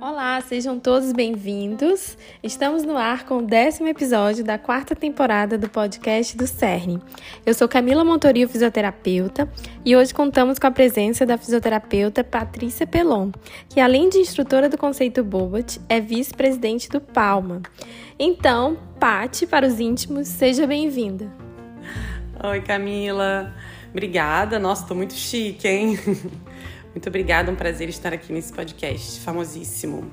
Olá, sejam todos bem-vindos. Estamos no ar com o décimo episódio da quarta temporada do podcast do CERN. Eu sou Camila Montorio, fisioterapeuta, e hoje contamos com a presença da fisioterapeuta Patrícia Pelon, que além de instrutora do conceito Bobat, é vice-presidente do Palma. Então, Pati, para os íntimos, seja bem-vinda. Oi, Camila. Obrigada. Nossa, tô muito chique, hein? Muito obrigada, um prazer estar aqui nesse podcast famosíssimo.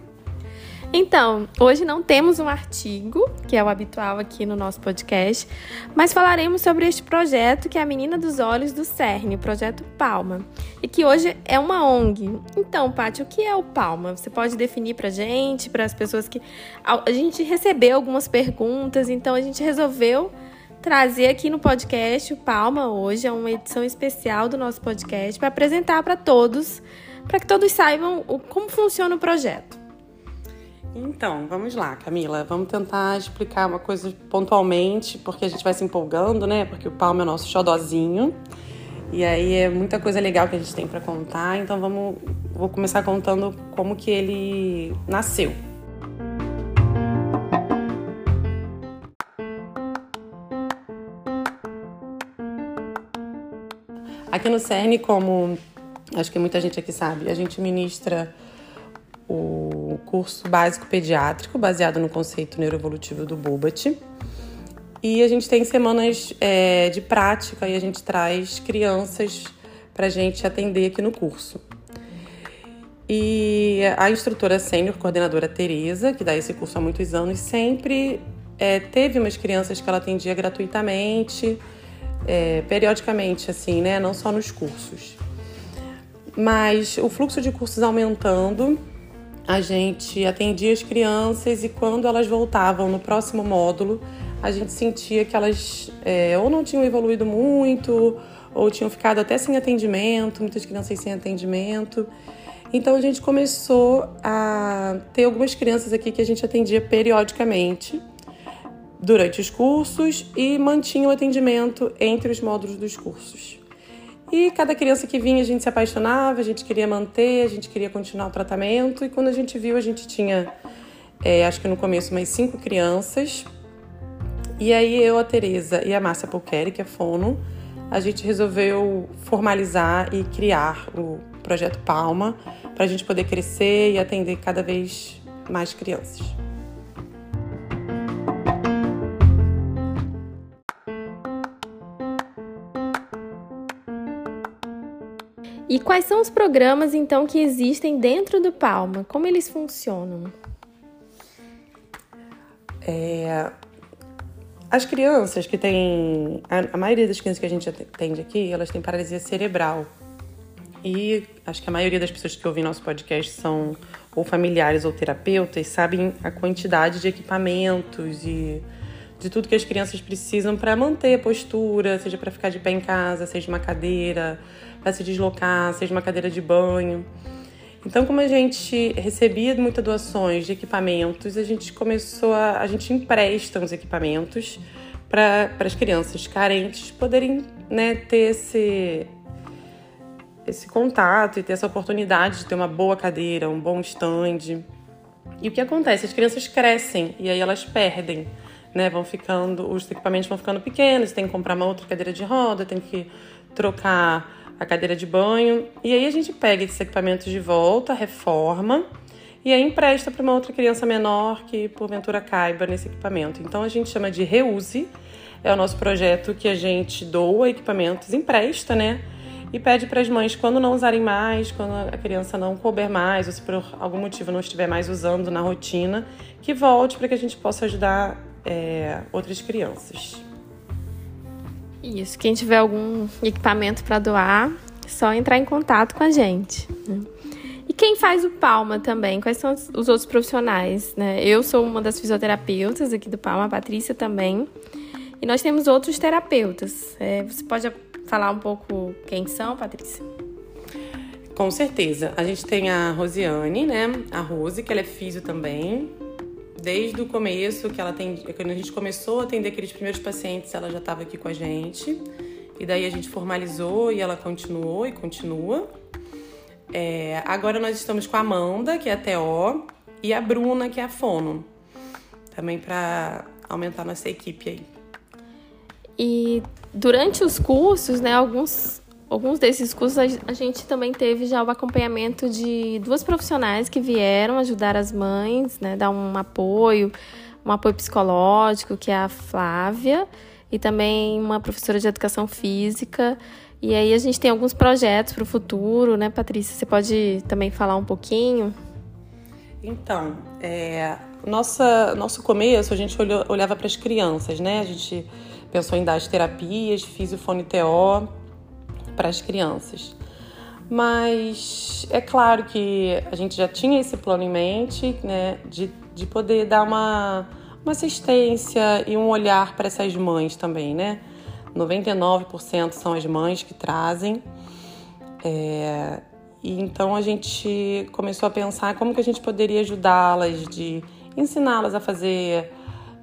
Então, hoje não temos um artigo, que é o habitual aqui no nosso podcast, mas falaremos sobre este projeto que é a Menina dos Olhos do CERN, o projeto Palma, e que hoje é uma ONG. Então, Paty, o que é o Palma? Você pode definir para gente, para as pessoas que a gente recebeu algumas perguntas, então a gente resolveu trazer aqui no podcast o Palma hoje, é uma edição especial do nosso podcast para apresentar para todos, para que todos saibam o, como funciona o projeto. Então, vamos lá, Camila. Vamos tentar explicar uma coisa pontualmente, porque a gente vai se empolgando, né? Porque o Palma é o nosso xodozinho. E aí é muita coisa legal que a gente tem para contar. Então vamos, vou começar contando como que ele nasceu. Aqui no CERN, como acho que muita gente aqui sabe, a gente ministra o curso básico pediátrico, baseado no conceito neuroevolutivo do Bobat. E a gente tem semanas é, de prática e a gente traz crianças para a gente atender aqui no curso. E a instrutora sênior, coordenadora Tereza, que dá esse curso há muitos anos, sempre é, teve umas crianças que ela atendia gratuitamente é, periodicamente, assim, né? Não só nos cursos. Mas o fluxo de cursos aumentando, a gente atendia as crianças e quando elas voltavam no próximo módulo, a gente sentia que elas é, ou não tinham evoluído muito, ou tinham ficado até sem atendimento, muitas crianças sem atendimento. Então a gente começou a ter algumas crianças aqui que a gente atendia periodicamente durante os cursos e mantinha o atendimento entre os módulos dos cursos. E cada criança que vinha a gente se apaixonava, a gente queria manter, a gente queria continuar o tratamento. E quando a gente viu, a gente tinha, é, acho que no começo, mais cinco crianças. E aí eu, a Tereza e a Márcia Pulqueri, que é fono, a gente resolveu formalizar e criar o projeto Palma para a gente poder crescer e atender cada vez mais crianças. E quais são os programas então que existem dentro do Palma? Como eles funcionam? É, as crianças que têm. A, maioria das crianças que a gente atende aqui, elas têm paralisia cerebral. E acho que a maioria das pessoas que ouvem nosso podcast são ou familiares ou terapeutas, sabem a quantidade de equipamentos e de tudo que as crianças precisam para manter a postura, seja para ficar de pé em casa, seja uma cadeira, para se deslocar, seja uma cadeira de banho. Então, como a gente recebia muitas doações de equipamentos, a gente começou a. a gente empresta os equipamentos para as crianças carentes poderem né, ter esse, esse contato e ter essa oportunidade de ter uma boa cadeira, um bom stand. E o que acontece? As crianças crescem e aí elas perdem, né? Vão ficando, os equipamentos vão ficando pequenos, tem que comprar uma outra cadeira de roda, tem que trocar a cadeira de banho. E aí a gente pega esses equipamentos de volta, reforma e aí empresta para uma outra criança menor que porventura caiba nesse equipamento. Então a gente chama de reuse. É o nosso projeto que a gente doa equipamentos, empresta, né? E pede para as mães, quando não usarem mais, quando a criança não couber mais, ou se por algum motivo não estiver mais usando na rotina, que volte para que a gente possa ajudar é, outras crianças. Isso, quem tiver algum equipamento para doar, é só entrar em contato com a gente. Né? E quem faz o Palma também? Quais são os outros profissionais? Né? Eu sou uma das fisioterapeutas aqui do Palma, a Patrícia também. E nós temos outros terapeutas. É, você pode falar um pouco quem são, Patrícia? Com certeza. A gente tem a Rosiane, né? A Rose, que ela é físio também desde o começo, que ela tem, quando a gente começou a atender aqueles primeiros pacientes, ela já estava aqui com a gente. E daí a gente formalizou e ela continuou e continua. É, agora nós estamos com a Amanda, que é a TO, e a Bruna, que é a Fono. Também para aumentar nossa equipe aí. E durante os cursos, né, alguns, alguns desses cursos a gente também teve já o acompanhamento de duas profissionais que vieram ajudar as mães, né, dar um apoio, um apoio psicológico, que é a Flávia, e também uma professora de educação física. E aí a gente tem alguns projetos para o futuro, né, Patrícia? Você pode também falar um pouquinho? Então, é, nossa, nosso começo a gente olhava para as crianças, né? A gente pensou em dar as terapias, fiz o fone TO para as crianças. Mas é claro que a gente já tinha esse plano em mente, né, de, de poder dar uma, uma assistência e um olhar para essas mães também, né? 99% são as mães que trazem. É, e então a gente começou a pensar como que a gente poderia ajudá-las, de ensiná-las a fazer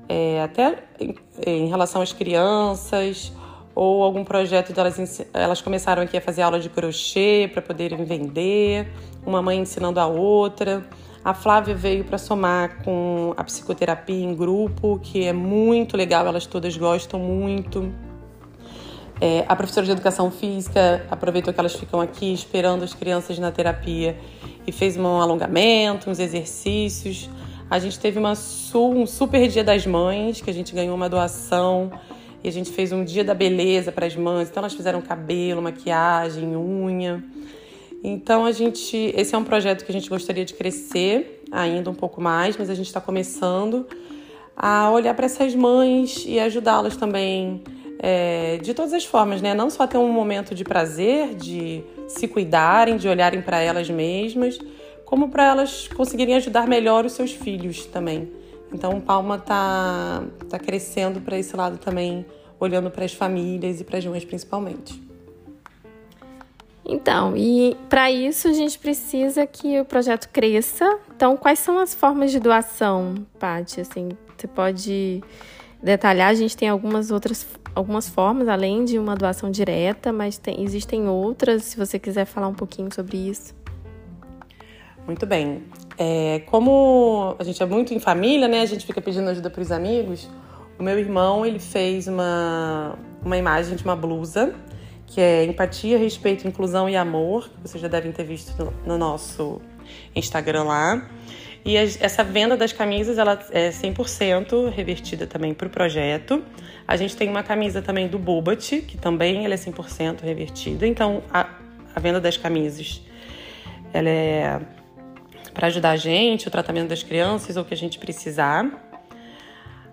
é, até em, em, relação às crianças ou algum projeto delas elas começaram aqui a fazer aula de crochê para poderem vender, uma mãe ensinando a outra. A Flávia veio para somar com a psicoterapia em grupo, que é muito legal, elas todas gostam muito. É, a professora de educação física aproveitou que elas ficam aqui esperando as crianças na terapia e fez um alongamento, uns exercícios. A gente teve uma, um super dia das mães, que a gente ganhou uma doação e a gente fez um dia da beleza para as mães. Então elas fizeram cabelo, maquiagem, unha. Então a gente, esse é um projeto que a gente gostaria de crescer ainda um pouco mais, mas a gente está começando a olhar para essas mães e ajudá-las também é, de todas as formas, né? Não só ter um momento de prazer, de se cuidarem, de olharem para elas mesmas, como para elas conseguirem ajudar melhor os seus filhos também. Então, Palma tá, tá crescendo para esse lado também, olhando para as famílias e para as mães principalmente. Então, e para isso a gente precisa que o projeto cresça. Então, quais são as formas de doação, Paty? Assim, você pode detalhar? A gente tem algumas outras algumas formas, além de uma doação direta, mas tem, existem outras, se você quiser falar um pouquinho sobre isso. Muito bem. É, como a gente é muito em família, né? A gente fica pedindo ajuda para os amigos. O meu irmão, ele fez uma, uma imagem de uma blusa, que é empatia, respeito, inclusão e amor, que vocês já devem ter visto no, no nosso Instagram lá. E essa venda das camisas ela é 100% revertida também para o projeto. A gente tem uma camisa também do Bobat, que também ela é 100% revertida. Então, a, a venda das camisas ela é para ajudar a gente, o tratamento das crianças ou o que a gente precisar.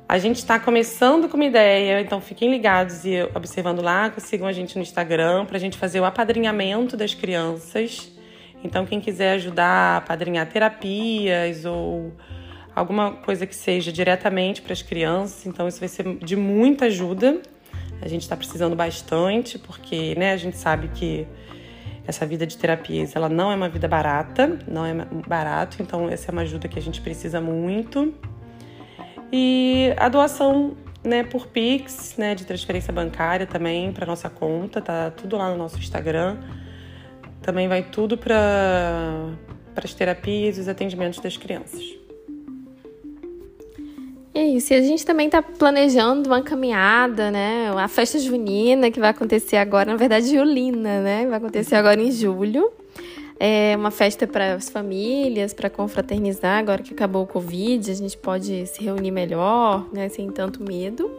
A gente está começando com uma ideia, então fiquem ligados e observando lá, sigam a gente no Instagram para a gente fazer o apadrinhamento das crianças. Então, quem quiser ajudar a padrinhar terapias ou alguma coisa que seja diretamente para as crianças, então isso vai ser de muita ajuda. A gente está precisando bastante, porque né, a gente sabe que essa vida de terapias ela não é uma vida barata, não é barato, então essa é uma ajuda que a gente precisa muito. E a doação né, por Pix, né, de transferência bancária também para nossa conta, tá tudo lá no nosso Instagram. Também vai tudo para as terapias e os atendimentos das crianças. É isso. E a gente também está planejando uma caminhada, né? A festa junina que vai acontecer agora, na verdade, julina, né? Vai acontecer agora em julho. É uma festa para as famílias, para confraternizar. Agora que acabou o Covid, a gente pode se reunir melhor, né? Sem tanto medo.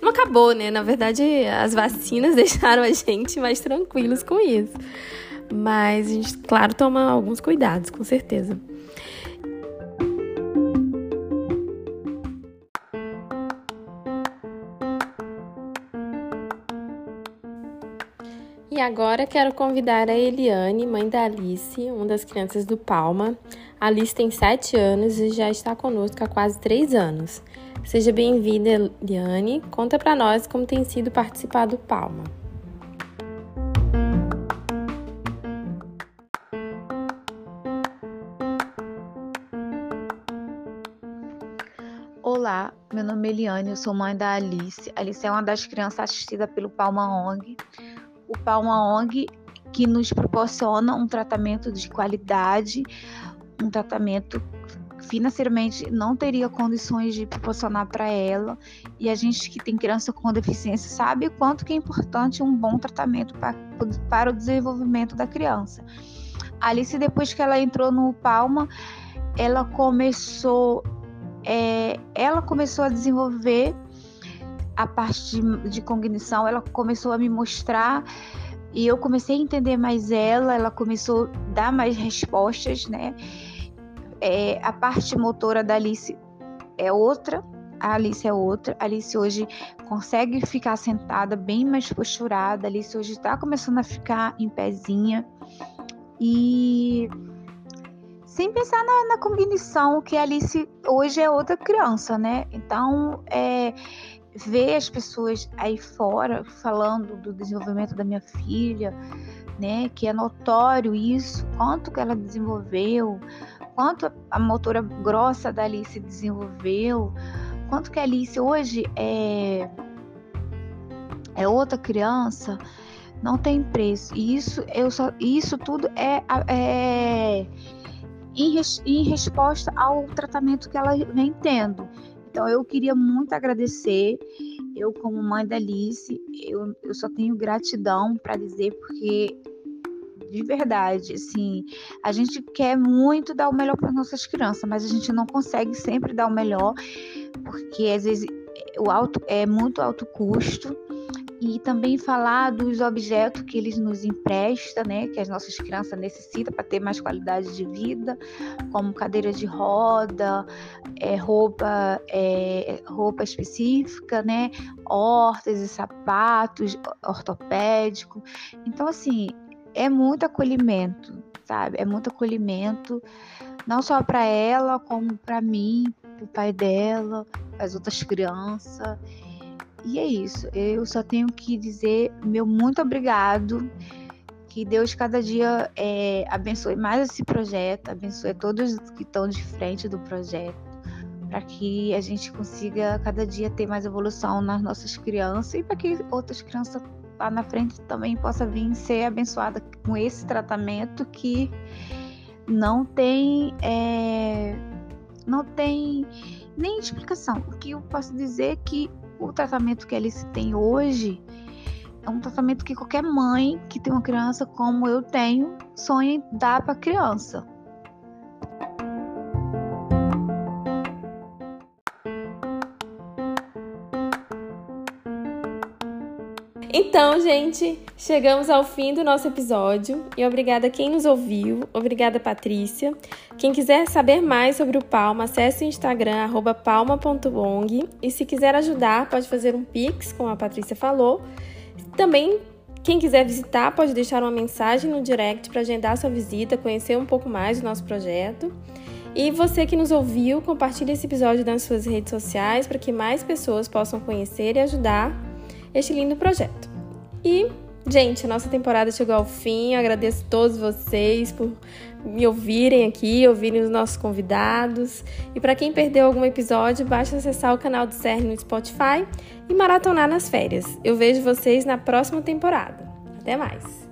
Não acabou, né? Na verdade, as vacinas deixaram a gente mais tranquilos com isso. Mas a gente, claro, toma alguns cuidados, com certeza. E agora quero convidar a Eliane, mãe da Alice, uma das crianças do Palma. A Alice tem 7 anos e já está conosco há quase 3 anos. Seja bem-vinda, Eliane. Conta para nós como tem sido participar do Palma. Olá, meu nome é Eliane, eu sou mãe da Alice. Alice é uma das crianças assistidas pelo Palma ONG Palma ONG que nos proporciona um tratamento de qualidade, um tratamento financeiramente não teria condições de proporcionar para ela. E a gente que tem criança com deficiência sabe quanto que é importante um bom tratamento para, para o desenvolvimento da criança. Alice, depois que ela entrou no Palma, ela começou, é, ela começou a desenvolver a parte de, de cognição, ela começou a me mostrar e eu comecei a entender mais ela, ela começou a dar mais respostas, né? É, a parte motora da Alice é outra, a Alice é outra. A Alice hoje consegue ficar sentada bem mais posturada. A Alice hoje está começando a ficar em pezinha. E sem pensar na, na cognição, que a Alice hoje é outra criança, né? Então, é, ver as pessoas aí fora falando do desenvolvimento da minha filha, né? Que é notório isso, quanto que ela desenvolveu, quanto a motora grossa da Alice desenvolveu, quanto que a Alice hoje é, é outra criança, não tem preço. E isso, eu só, isso tudo é, é em, res, em resposta ao tratamento que ela vem tendo. Então, eu queria muito agradecer. Eu, como mãe da Alice, eu, eu só tenho gratidão para dizer, porque de verdade, assim, a gente quer muito dar o melhor para nossas crianças, mas a gente não consegue sempre dar o melhor, porque às vezes o alto é muito alto custo e também falar dos objetos que eles nos emprestam, né, que as nossas crianças necessitam para ter mais qualidade de vida, como cadeira de roda, é, roupa, é, roupa específica, né, hortas e sapatos ortopédico. Então, assim, é muito acolhimento, sabe? É muito acolhimento, não só para ela, como para mim, para o pai dela, as outras crianças. E é isso. Eu só tenho que dizer meu muito obrigado. Que Deus cada dia é, abençoe mais esse projeto, abençoe todos que estão de frente do projeto, para que a gente consiga cada dia ter mais evolução nas nossas crianças e para que outras crianças lá na frente também possa vir ser abençoada com esse tratamento que não tem é, não tem nem explicação. O que eu posso dizer é que o tratamento que a Alice tem hoje é um tratamento que qualquer mãe que tem uma criança como eu tenho sonha em dar para a criança. Então, gente, chegamos ao fim do nosso episódio e obrigada a quem nos ouviu, obrigada Patrícia. Quem quiser saber mais sobre o Palma, acesse o Instagram palma.ong e se quiser ajudar, pode fazer um pix, como a Patrícia falou. Também quem quiser visitar pode deixar uma mensagem no direct para agendar sua visita, conhecer um pouco mais do nosso projeto. E você que nos ouviu, compartilhe esse episódio nas suas redes sociais para que mais pessoas possam conhecer e ajudar este lindo projeto. E, gente, a nossa temporada chegou ao fim. Eu agradeço a todos vocês por me ouvirem aqui, ouvirem os nossos convidados. E para quem perdeu algum episódio, basta acessar o canal do CERN no Spotify e maratonar nas férias. Eu vejo vocês na próxima temporada. Até mais!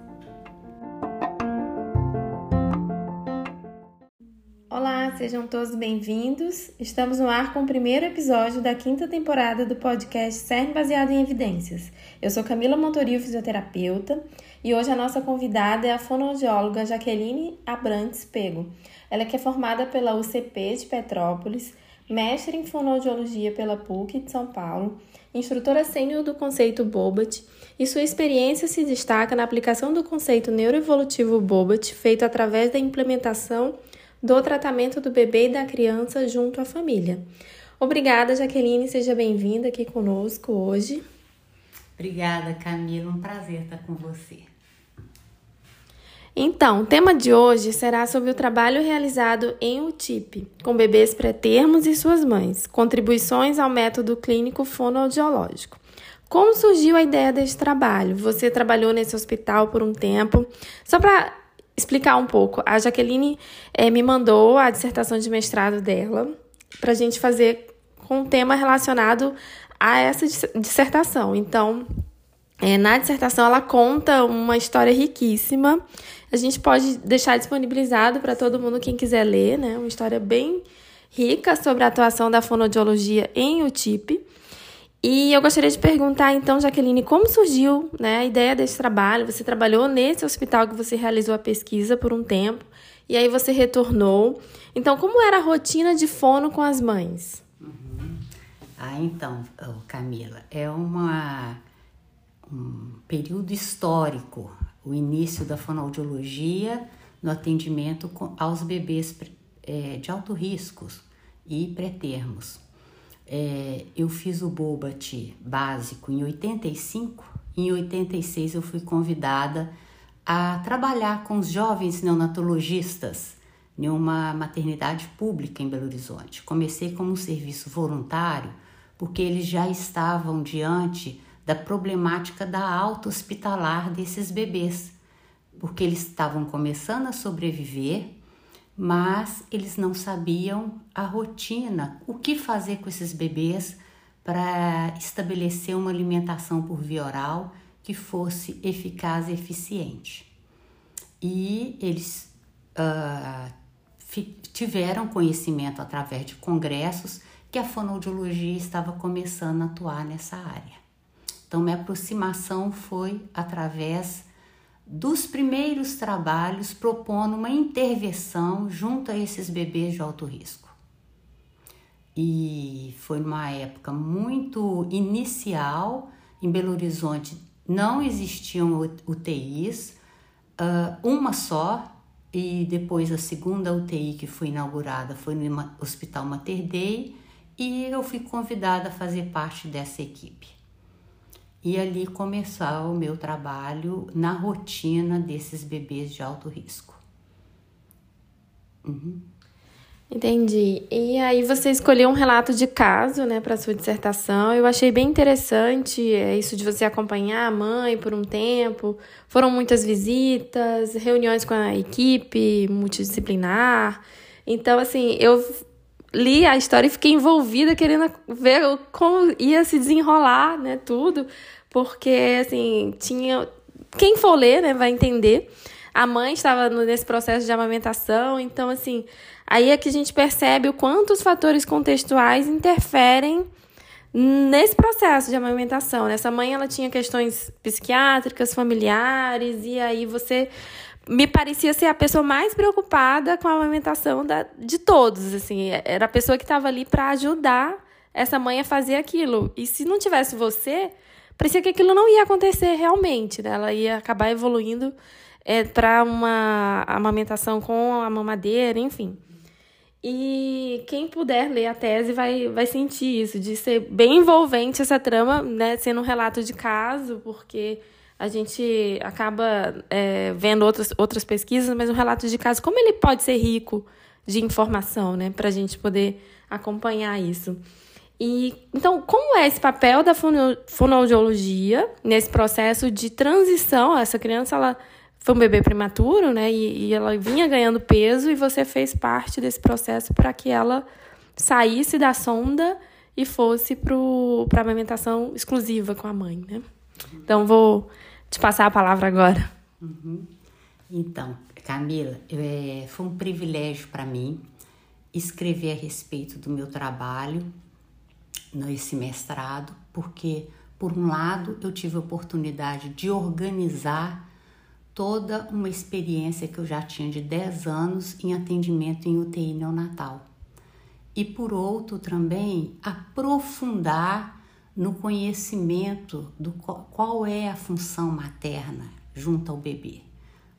Olá, sejam todos bem-vindos. Estamos no ar com o primeiro episódio da quinta temporada do podcast CERN Baseado em Evidências. Eu sou Camila Montorio, fisioterapeuta, e hoje a nossa convidada é a fonoaudióloga Jaqueline Abrantes Pego. Ela que é formada pela UCP de Petrópolis, mestre em fonoaudiologia pela PUC de São Paulo, instrutora sênior do conceito Bobat, e sua experiência se destaca na aplicação do conceito neuroevolutivo Bobat, feito através da implementação do tratamento do bebê e da criança junto à família. Obrigada, Jaqueline, seja bem-vinda aqui conosco hoje. Obrigada, Camila, um prazer estar com você. Então, o tema de hoje será sobre o trabalho realizado em UTIP, com bebês pré-termos e suas mães, contribuições ao método clínico fonoaudiológico. Como surgiu a ideia desse trabalho? Você trabalhou nesse hospital por um tempo. Só para explicar um pouco. A Jaqueline é, me mandou a dissertação de mestrado dela para a gente fazer com um tema relacionado a essa dissertação. Então, É, na dissertação, ela conta uma história riquíssima. A gente pode deixar disponibilizado para todo mundo quem quiser ler, né? Uma história bem rica sobre a atuação da fonoaudiologia em UTIP. E eu gostaria de perguntar, então, Jaqueline, como surgiu né, a ideia desse trabalho? Você trabalhou nesse hospital que você realizou a pesquisa por um tempo, e aí você retornou. Então, como era a rotina de fono com as mães? Uhum. Ah, então, Camila, é uma, um período histórico, o início da fonoaudiologia no atendimento aos bebês é, de alto riscos e pré-termos. É, eu fiz o Bobat básico em 85, em 86 eu fui convidada a trabalhar com os jovens neonatologistas em uma maternidade pública em Belo Horizonte. Comecei como um serviço voluntário porque eles já estavam diante da problemática da alta hospitalar desses bebês, porque eles estavam começando a sobreviver mas eles não sabiam a rotina, o que fazer com esses bebês para estabelecer uma alimentação por via oral que fosse eficaz e eficiente. E eles uh, tiveram conhecimento através de congressos que a fonoaudiologia estava começando a atuar nessa área. Então, minha aproximação foi através dos primeiros trabalhos propondo uma intervenção junto a esses bebês de alto risco. E foi numa época muito inicial, em Belo Horizonte não existiam UTIs, ah, uma só, e depois a segunda UTI que foi inaugurada foi no Hospital Mater Dei, e eu fui convidada a fazer parte dessa equipe e ali começar o meu trabalho na rotina desses bebês de alto risco. Uhum. Entendi. E aí você escolheu um relato de caso, né, para sua dissertação. Eu achei bem interessante é, isso de você acompanhar a mãe por um tempo. Foram muitas visitas, reuniões com a equipe multidisciplinar. Então, assim, eu li a história e fiquei envolvida querendo ver como ia se desenrolar, né, tudo, porque assim, tinha quem for ler, né, vai entender. A mãe estava nesse processo de amamentação, então assim, aí é que a gente percebe o quanto os fatores contextuais interferem nesse processo de amamentação. Essa mãe ela tinha questões psiquiátricas, familiares, e aí você me parecia ser a pessoa mais preocupada com a amamentação da, de todos, assim, era a pessoa que estava ali para ajudar essa mãe a fazer aquilo. E se não tivesse você, parecia que aquilo não ia acontecer realmente, né? Ela ia acabar evoluindo é, para uma amamentação com a mamadeira, enfim. E quem puder ler a tese vai, vai sentir isso, de ser bem envolvente essa trama, né? Sendo um relato de caso, porque a gente acaba é, vendo outras, outras pesquisas, mas um relato de caso, como ele pode ser rico de informação, né, para a gente poder acompanhar isso. E então, como é esse papel da fonoaudiologia nesse processo de transição? Essa criança ela foi um bebê prematuro, né, e, e ela vinha ganhando peso e você fez parte desse processo para que ela saísse da sonda e fosse para a amamentação exclusiva com a mãe, né? Então, vou te passar a palavra agora. Uhum. Então, Camila, é, foi um privilégio para mim escrever a respeito do meu trabalho nesse mestrado, porque, por um lado, eu tive a oportunidade de organizar toda uma experiência que eu já tinha de 10 anos em atendimento em UTI neonatal. E, por outro, também aprofundar no conhecimento do qual é a função materna junto ao bebê.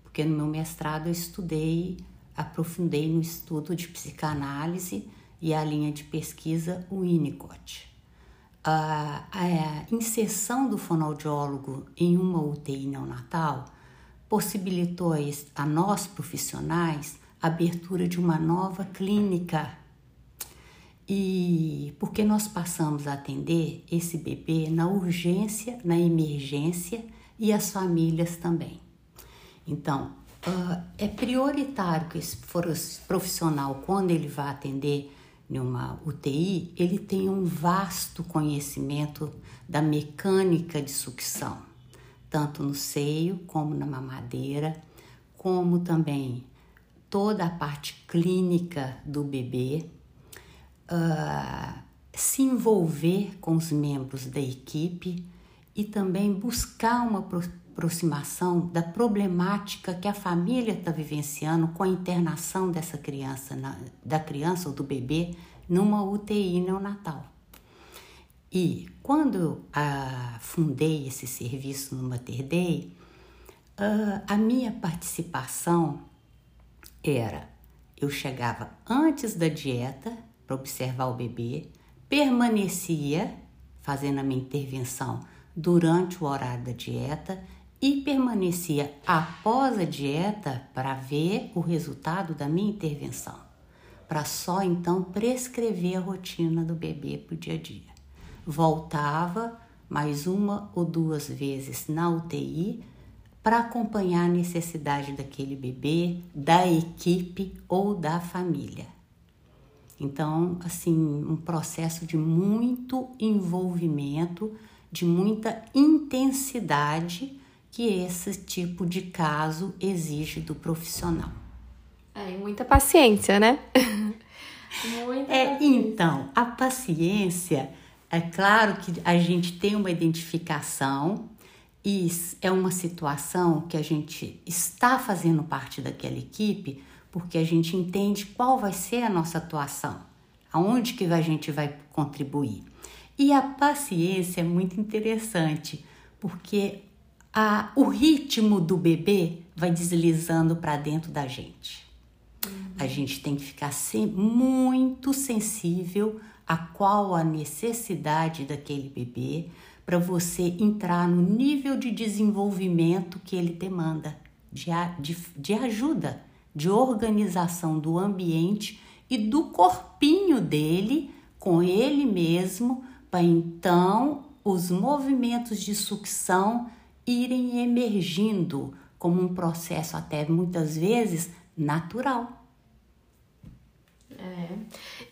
Porque no meu mestrado eu estudei, aprofundei no estudo de psicanálise e a linha de pesquisa Winnicott. A, a inserção do fonoaudiólogo em uma UTI neonatal possibilitou a nós profissionais a abertura de uma nova clínica e porque nós passamos a atender esse bebê na urgência, na emergência e as famílias também. Então, uh, é prioritário que esse profissional, quando ele vai atender numa UTI, ele tenha um vasto conhecimento da mecânica de sucção, tanto no seio como na mamadeira, como também toda a parte clínica do bebê, uh, se envolver com os membros da equipe e também buscar uma aproximação da problemática que a família está vivenciando com a internação dessa criança, na, da criança ou do bebê numa UTI neonatal. E quando ah, fundei esse serviço no Mater Dei, ah, a minha participação era: eu chegava antes da dieta para observar o bebê, permanecia fazendo a minha intervenção durante o horário da dieta e permanecia após a dieta para ver o resultado da minha intervenção, para só então prescrever a rotina do bebê para o dia a dia voltava mais uma ou duas vezes na UTI para acompanhar a necessidade daquele bebê, da equipe ou da família. Então, assim, um processo de muito envolvimento, de muita intensidade que esse tipo de caso exige do profissional. É, e muita paciência, né? muita é, paciência. Então, a paciência é claro que a gente tem uma identificação e é uma situação que a gente está fazendo parte daquela equipe porque a gente entende qual vai ser a nossa atuação, aonde que a gente vai contribuir. E a paciência é muito interessante, porque a, o ritmo do bebê vai deslizando para dentro da gente. A gente tem que ficar sempre muito sensível a qual a necessidade daquele bebê para você entrar no nível de desenvolvimento que ele demanda, de, de, de ajuda, de organização do ambiente e do corpinho dele com ele mesmo, para então os movimentos de sucção irem emergindo como um processo até muitas vezes natural. É.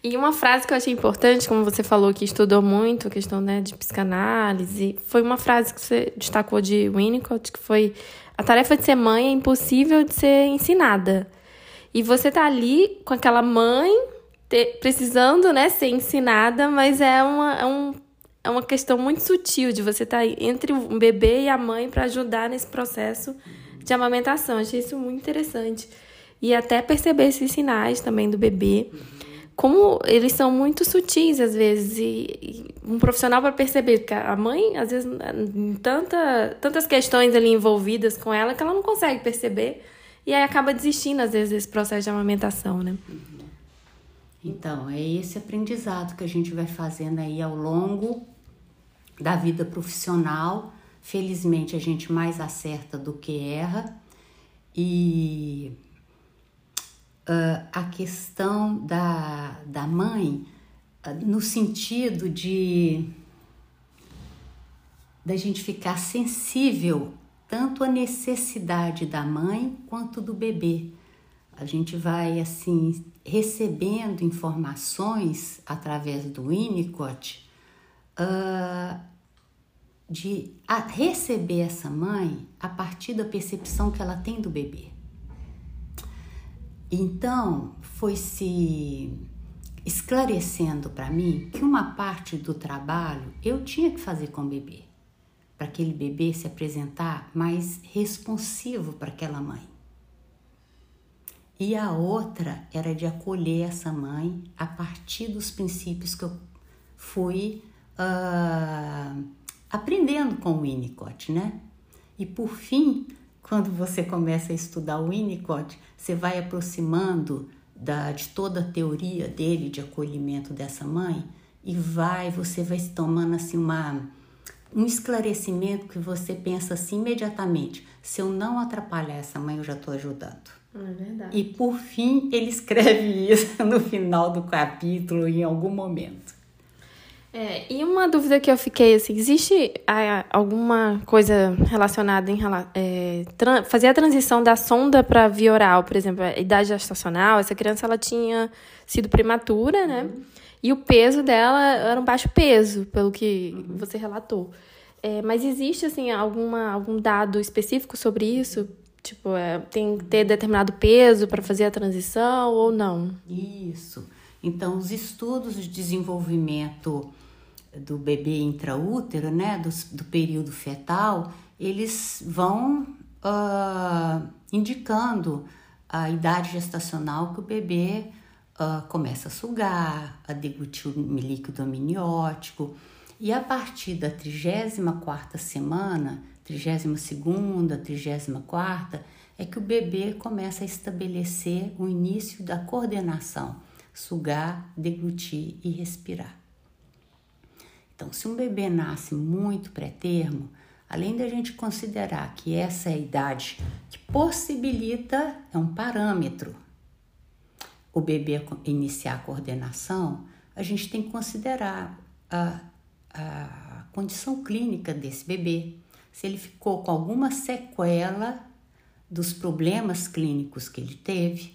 E uma frase que eu achei importante, como você falou que estudou muito a questão né, de psicanálise, foi uma frase que você destacou de Winnicott, que foi a tarefa de ser mãe é impossível de ser ensinada. E você tá ali com aquela mãe precisando né, ser ensinada, mas é uma, é, um, é uma questão muito sutil de você estar tá entre o bebê e a mãe para ajudar nesse processo de amamentação. Achei isso muito interessante e até perceber esses sinais também do bebê. Como eles são muito sutis às vezes, e, e um profissional para perceber que a mãe, às vezes, tanta, tantas questões ali envolvidas com ela que ela não consegue perceber e aí acaba desistindo às vezes desse processo de amamentação, né? Então, é esse aprendizado que a gente vai fazendo aí ao longo da vida profissional. Felizmente a gente mais acerta do que erra. E uh, a questão da, da mãe uh, no sentido de da gente ficar sensível tanto à necessidade da mãe quanto do bebê. A gente vai assim recebendo informações através do Winnicott uh, de receber essa mãe a partir da percepção que ela tem do bebê. Então, foi se esclarecendo para mim que uma parte do trabalho eu tinha que fazer com o bebê, para aquele bebê se apresentar mais responsivo para aquela mãe. E a outra era de acolher essa mãe a partir dos princípios que eu fui uh, aprendendo com o Winnicott, né? E por fim, quando você começa a estudar o Winnicott, você vai aproximando da, de toda a teoria dele de acolhimento dessa mãe e vai, você vai tomando assim uma um esclarecimento que você pensa assim imediatamente: se eu não atrapalhar essa mãe, eu já estou ajudando. É verdade. E por fim, ele escreve isso no final do capítulo, em algum momento. É, e uma dúvida que eu fiquei, assim, existe ah, alguma coisa relacionada em é, fazer a transição da sonda para via oral, por exemplo, a idade gestacional, essa criança ela tinha sido prematura, né? Uhum. E o peso dela era um baixo peso, pelo que uhum. você relatou. É, mas existe, assim, alguma, algum dado específico sobre isso? Tipo, é, tem que ter determinado peso para fazer a transição ou não? Isso. Então, os estudos de desenvolvimento do bebê intraútero, né, do, do período fetal, eles vão uh, indicando a idade gestacional que o bebê uh, começa a sugar, a deglutir o líquido amniótico. E a partir da 34ª semana, 32ª, 34ª, é que o bebê começa a estabelecer o início da coordenação, sugar, deglutir e respirar. Então, se um bebê nasce muito pré-termo, além da gente considerar que essa é a idade que possibilita, é um parâmetro, o bebê iniciar a coordenação, a gente tem que considerar a, a condição clínica desse bebê, se ele ficou com alguma sequela dos problemas clínicos que ele teve,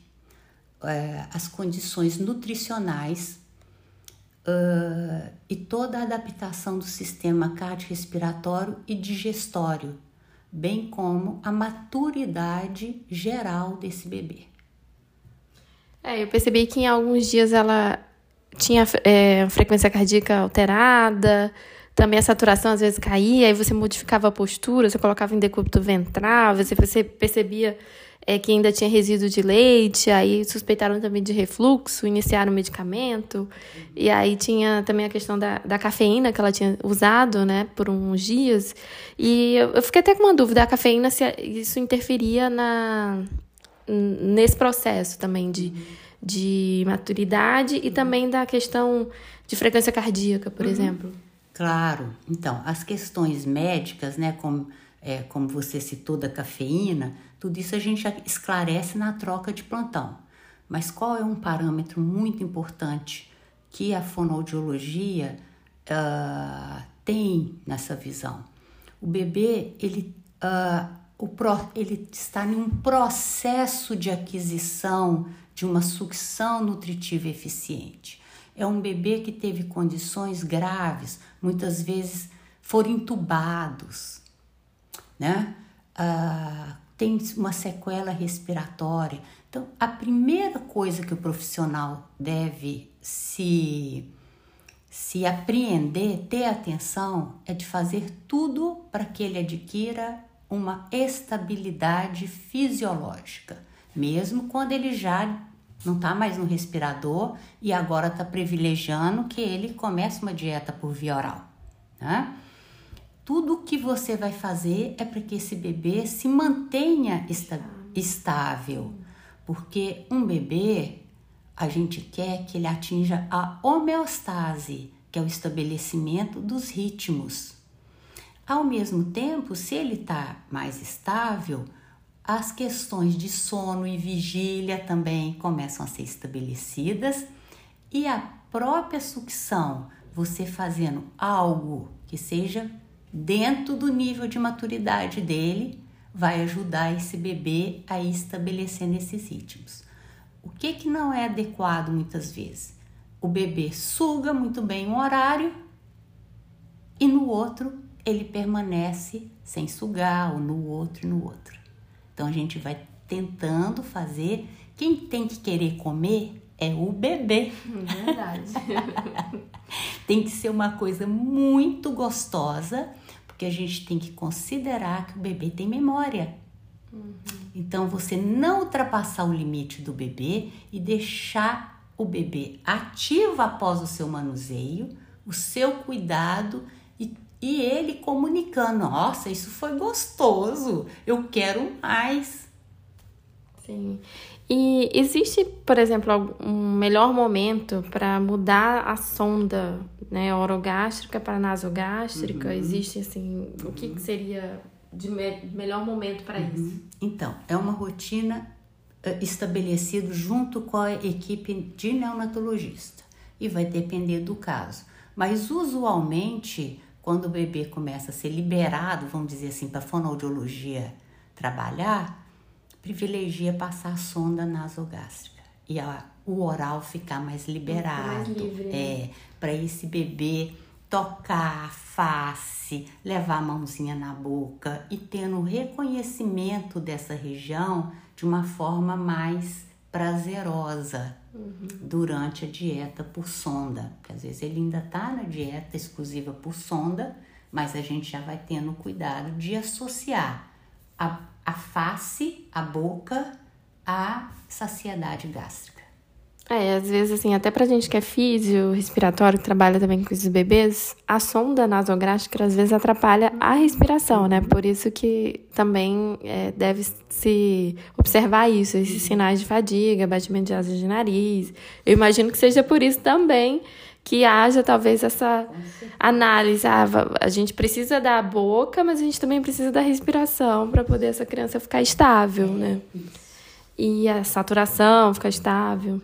é, as condições nutricionais uh, e toda a adaptação do sistema cardiorrespiratório e digestório, bem como a maturidade geral desse bebê. É, eu percebi que em alguns dias ela tinha é, frequência cardíaca alterada, também a saturação às vezes caía, aí você modificava a postura, você colocava em decúbito ventral, você percebia é, que ainda tinha resíduo de leite, aí suspeitaram também de refluxo, iniciaram o medicamento, e aí tinha também a questão da, da cafeína que ela tinha usado, né, por uns dias, e eu, eu fiquei até com uma dúvida, a cafeína, se isso interferia na, nesse processo também de, de maturidade e também da questão de frequência cardíaca, por uhum. exemplo. Claro. Então, as questões médicas, né, como, é, como você citou da cafeína, tudo isso a gente esclarece na troca de plantão. Mas qual é um parâmetro muito importante que a fonoaudiologia uh, tem nessa visão? O bebê, ele, uh, o pro, ele está em um processo de aquisição de uma sucção nutritiva eficiente é um bebê que teve condições graves, muitas vezes foram entubados, né? Ah, tem uma sequela respiratória. Então, a primeira coisa que o profissional deve se, se apreender, ter atenção, é de fazer tudo para que ele adquira uma estabilidade fisiológica, mesmo quando ele já não está mais no respirador e agora está privilegiando que ele comece uma dieta por via oral. Né? Tudo que você vai fazer é para que esse bebê se mantenha esta, estável, porque um bebê a gente quer que ele atinja a homeostase, que é o estabelecimento dos ritmos. Ao mesmo tempo, se ele está mais estável, as questões de sono e vigília também começam a ser estabelecidas e a própria sucção, você fazendo algo que seja dentro do nível de maturidade dele, vai ajudar esse bebê a ir estabelecendo esses ritmos. O que, que não é adequado muitas vezes? O bebê suga muito bem um horário e no outro ele permanece sem sugar, ou no outro e no outro. Então a gente vai tentando fazer. Quem tem que querer comer é o bebê. Verdade. tem que ser uma coisa muito gostosa, porque a gente tem que considerar que o bebê tem memória. Uhum. Então você não ultrapassar o limite do bebê e deixar o bebê ativo após o seu manuseio, o seu cuidado e ele comunicando: Nossa, isso foi gostoso, eu quero mais. Sim. E existe, por exemplo, um melhor momento para mudar a sonda né, orogástrica para nasogástrica? Uhum. Existe, assim, o que, que seria de me melhor momento para uhum. isso? Então, é uma rotina uh, estabelecida junto com a equipe de neonatologista e vai depender do caso. Mas usualmente quando o bebê começa a ser liberado, vamos dizer assim, para a fonoaudiologia trabalhar, privilegia passar a sonda nasogástrica e a, o oral ficar mais liberado. Mais livre, né? É, para esse bebê tocar a face, levar a mãozinha na boca e tendo reconhecimento dessa região de uma forma mais prazerosa uhum. durante a dieta por sonda. Porque às vezes ele ainda está na dieta exclusiva por sonda, mas a gente já vai tendo cuidado de associar a, a face, a boca, à saciedade gástrica. É, às vezes, assim, até pra gente que é físio, respiratório, que trabalha também com esses bebês, a sonda nasogástrica às vezes atrapalha a respiração, né? Por isso que também é, deve se observar isso, esses sinais de fadiga, batimento de asas de nariz. Eu imagino que seja por isso também que haja talvez essa análise. Ah, a gente precisa da boca, mas a gente também precisa da respiração para poder essa criança ficar estável, né? E a saturação ficar estável.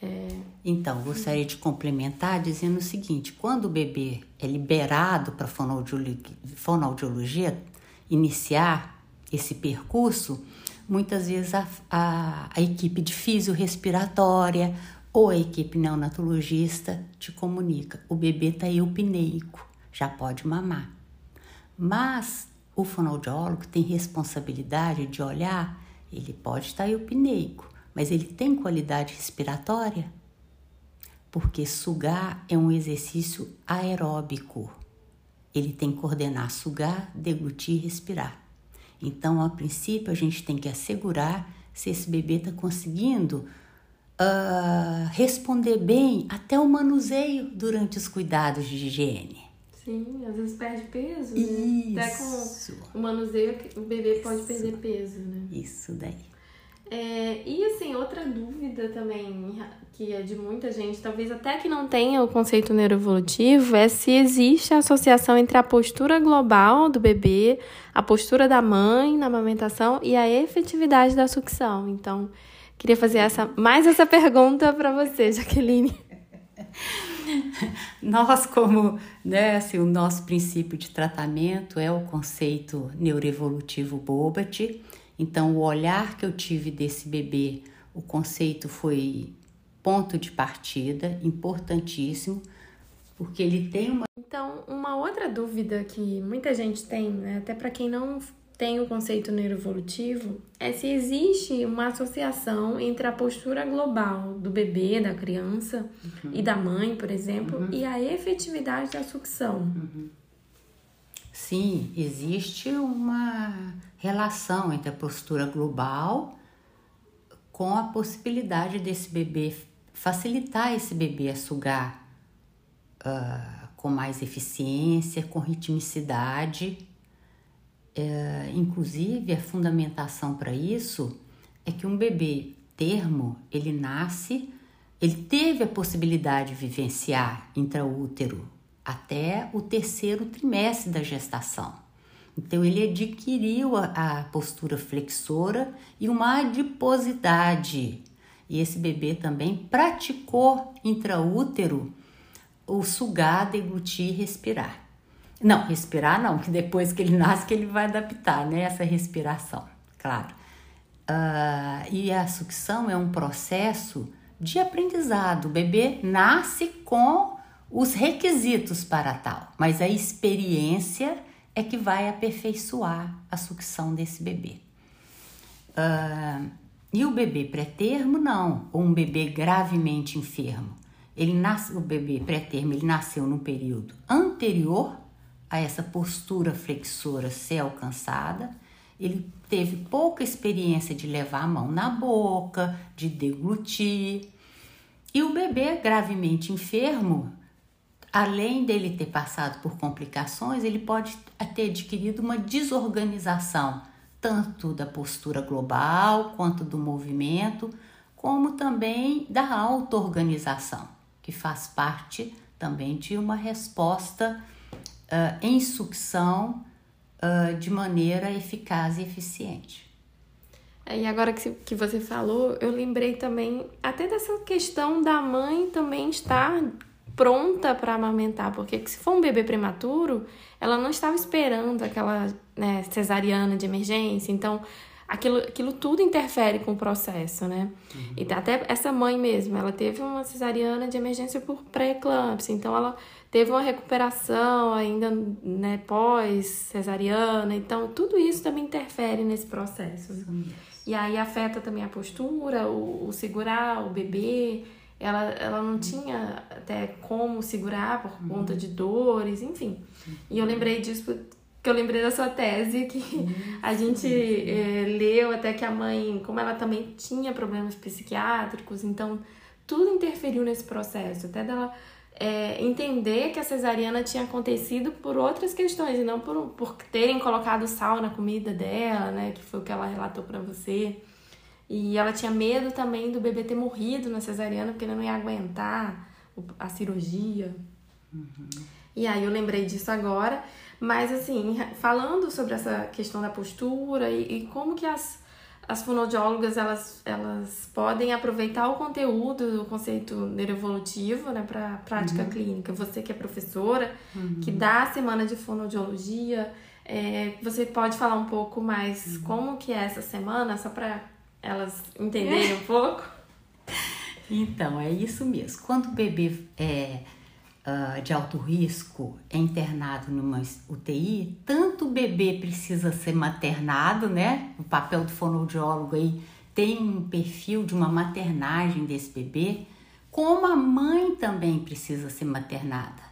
É... Então, gostaria de complementar dizendo o seguinte: quando o bebê é liberado para fonoaudiologia iniciar esse percurso, muitas vezes a, a, a equipe de fisiorrespiratória ou a equipe neonatologista te comunica: o bebê está eupneico, já pode mamar. Mas o fonoaudiólogo tem responsabilidade de olhar, ele pode estar tá eupneico, mas ele tem qualidade respiratória? Porque sugar é um exercício aeróbico. Ele tem que coordenar sugar, deglutir e respirar. Então, a princípio, a gente tem que assegurar se esse bebê está conseguindo uh, responder bem até o manuseio durante os cuidados de higiene. Sim, às vezes perde peso, né? Até com o manuseio o bebê pode Isso. perder peso, né? Isso daí. É, e assim, outra dúvida também, que é de muita gente, talvez até que não tenha o conceito neuroevolutivo, é se existe a associação entre a postura global do bebê, a postura da mãe na amamentação e a efetividade da sucção. Então, queria fazer essa, mais essa pergunta para você, Jaqueline. Nós, como né, assim, o nosso princípio de tratamento é o conceito neuroevolutivo Bobat, então, o olhar que eu tive desse bebê, o conceito foi ponto de partida, importantíssimo, porque ele tem uma. Então, uma outra dúvida que muita gente tem, né, até para quem não tem o conceito neuroevolutivo, é se existe uma associação entre a postura global do bebê, da criança uhum. e da mãe, por exemplo, uhum. e a efetividade da sucção. Uhum. Sim, existe uma relação entre a postura global com a possibilidade desse bebê facilitar esse bebê a sugar uh, com mais eficiência, com ritmicidade. Uh, inclusive, a fundamentação para isso é que um bebê termo ele nasce, ele teve a possibilidade de vivenciar intraútero até o terceiro trimestre da gestação. Então ele adquiriu a, a postura flexora e uma adiposidade. E esse bebê também praticou intraútero o sugar, deglutir e respirar. Não, respirar não, que depois que ele nasce que ele vai adaptar, né? Essa respiração, claro. Uh, e a sucção é um processo de aprendizado. O bebê nasce com os requisitos para tal, mas a experiência é que vai aperfeiçoar a sucção desse bebê. Uh, e o bebê pré-termo, não, ou um bebê gravemente enfermo. Ele nasce, o bebê pré-termo, ele nasceu num período anterior a essa postura flexora ser alcançada. Ele teve pouca experiência de levar a mão na boca, de deglutir. E o bebê gravemente enfermo, além dele ter passado por complicações, ele pode ter adquirido uma desorganização, tanto da postura global, quanto do movimento, como também da auto-organização, que faz parte também de uma resposta uh, em sucção uh, de maneira eficaz e eficiente. É, e agora que, que você falou, eu lembrei também até dessa questão da mãe também estar pronta para amamentar, porque se for um bebê prematuro, ela não estava esperando aquela né, cesariana de emergência, então aquilo, aquilo tudo interfere com o processo, né? Uhum. E até essa mãe mesmo, ela teve uma cesariana de emergência por pré-eclâmpsia, então ela teve uma recuperação ainda, né, pós cesariana, então tudo isso também interfere nesse processo. E aí afeta também a postura, o, o segurar o bebê, ela, ela não tinha até como segurar por uhum. conta de dores, enfim. E eu lembrei disso que eu lembrei da sua tese, que a gente é, leu até que a mãe, como ela também tinha problemas psiquiátricos, então tudo interferiu nesse processo, até dela é, entender que a cesariana tinha acontecido por outras questões e não por, por terem colocado sal na comida dela, né, que foi o que ela relatou para você. E ela tinha medo também do bebê ter morrido na cesariana porque ele não ia aguentar a cirurgia. Uhum. E aí eu lembrei disso agora. Mas, assim, falando sobre essa questão da postura e, e como que as, as fonoaudiólogas elas, elas podem aproveitar o conteúdo do conceito neuroevolutivo né, para prática uhum. clínica. Você que é professora, uhum. que dá a semana de fonoaudiologia, é, você pode falar um pouco mais uhum. como que é essa semana, só para elas entenderem um pouco? Então, é isso mesmo. Quando o bebê é uh, de alto risco é internado numa UTI, tanto o bebê precisa ser maternado, né? O papel do fonoaudiólogo aí tem um perfil de uma maternagem desse bebê, como a mãe também precisa ser maternada.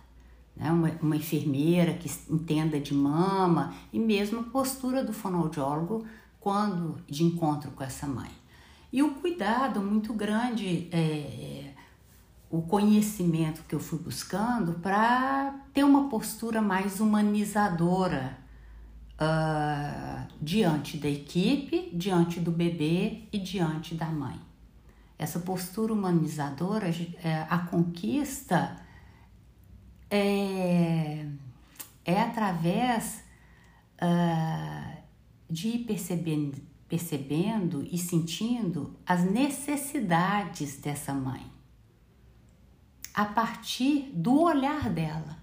Né? Uma, uma enfermeira que entenda de mama e mesmo a postura do fonoaudiólogo quando de encontro com essa mãe. E o cuidado muito grande é, o conhecimento que eu fui buscando para ter uma postura mais humanizadora uh, diante da equipe, diante do bebê e diante da mãe. Essa postura humanizadora, é, a conquista é, é através uh, de ir percebendo, percebendo e sentindo as necessidades dessa mãe a partir do olhar dela.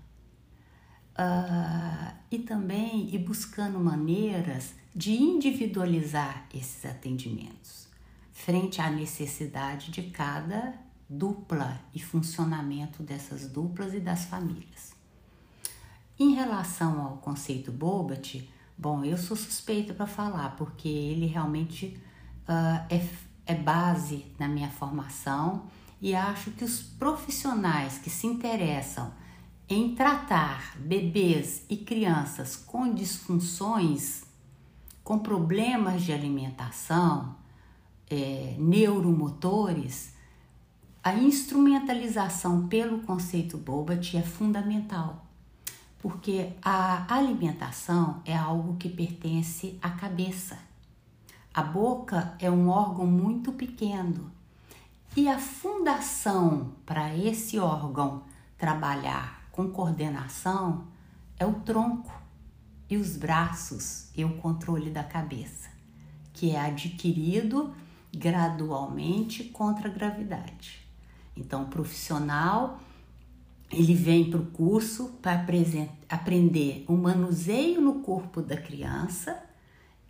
Uh, e também ir buscando maneiras de individualizar esses atendimentos frente à necessidade de cada dupla e funcionamento dessas duplas e das famílias. Em relação ao conceito Bobat, bom, eu sou suspeita para falar porque ele realmente uh, é, é base na minha formação e acho que os profissionais que se interessam em tratar bebês e crianças com disfunções, com problemas de alimentação, é, neuromotores, a instrumentalização pelo conceito Bobat é fundamental, porque a alimentação é algo que pertence à cabeça. A boca é um órgão muito pequeno e a fundação para esse órgão trabalhar com coordenação é o tronco e os braços e o controle da cabeça, que é adquirido gradualmente contra a gravidade. Então, o profissional ele vem para o curso para aprender o manuseio no corpo da criança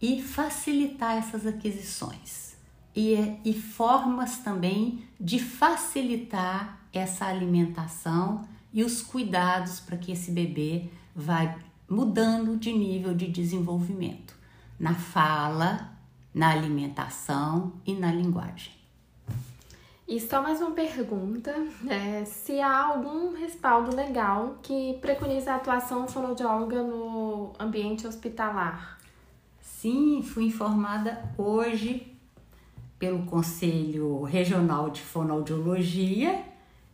e facilitar essas aquisições e, e formas também de facilitar essa alimentação e os cuidados para que esse bebê vá mudando de nível de desenvolvimento na fala, na alimentação e na linguagem. E só mais uma pergunta: é, se há algum respaldo legal que preconiza a atuação fonoaudióloga no ambiente hospitalar? Sim, fui informada hoje pelo Conselho Regional de Fonoaudiologia,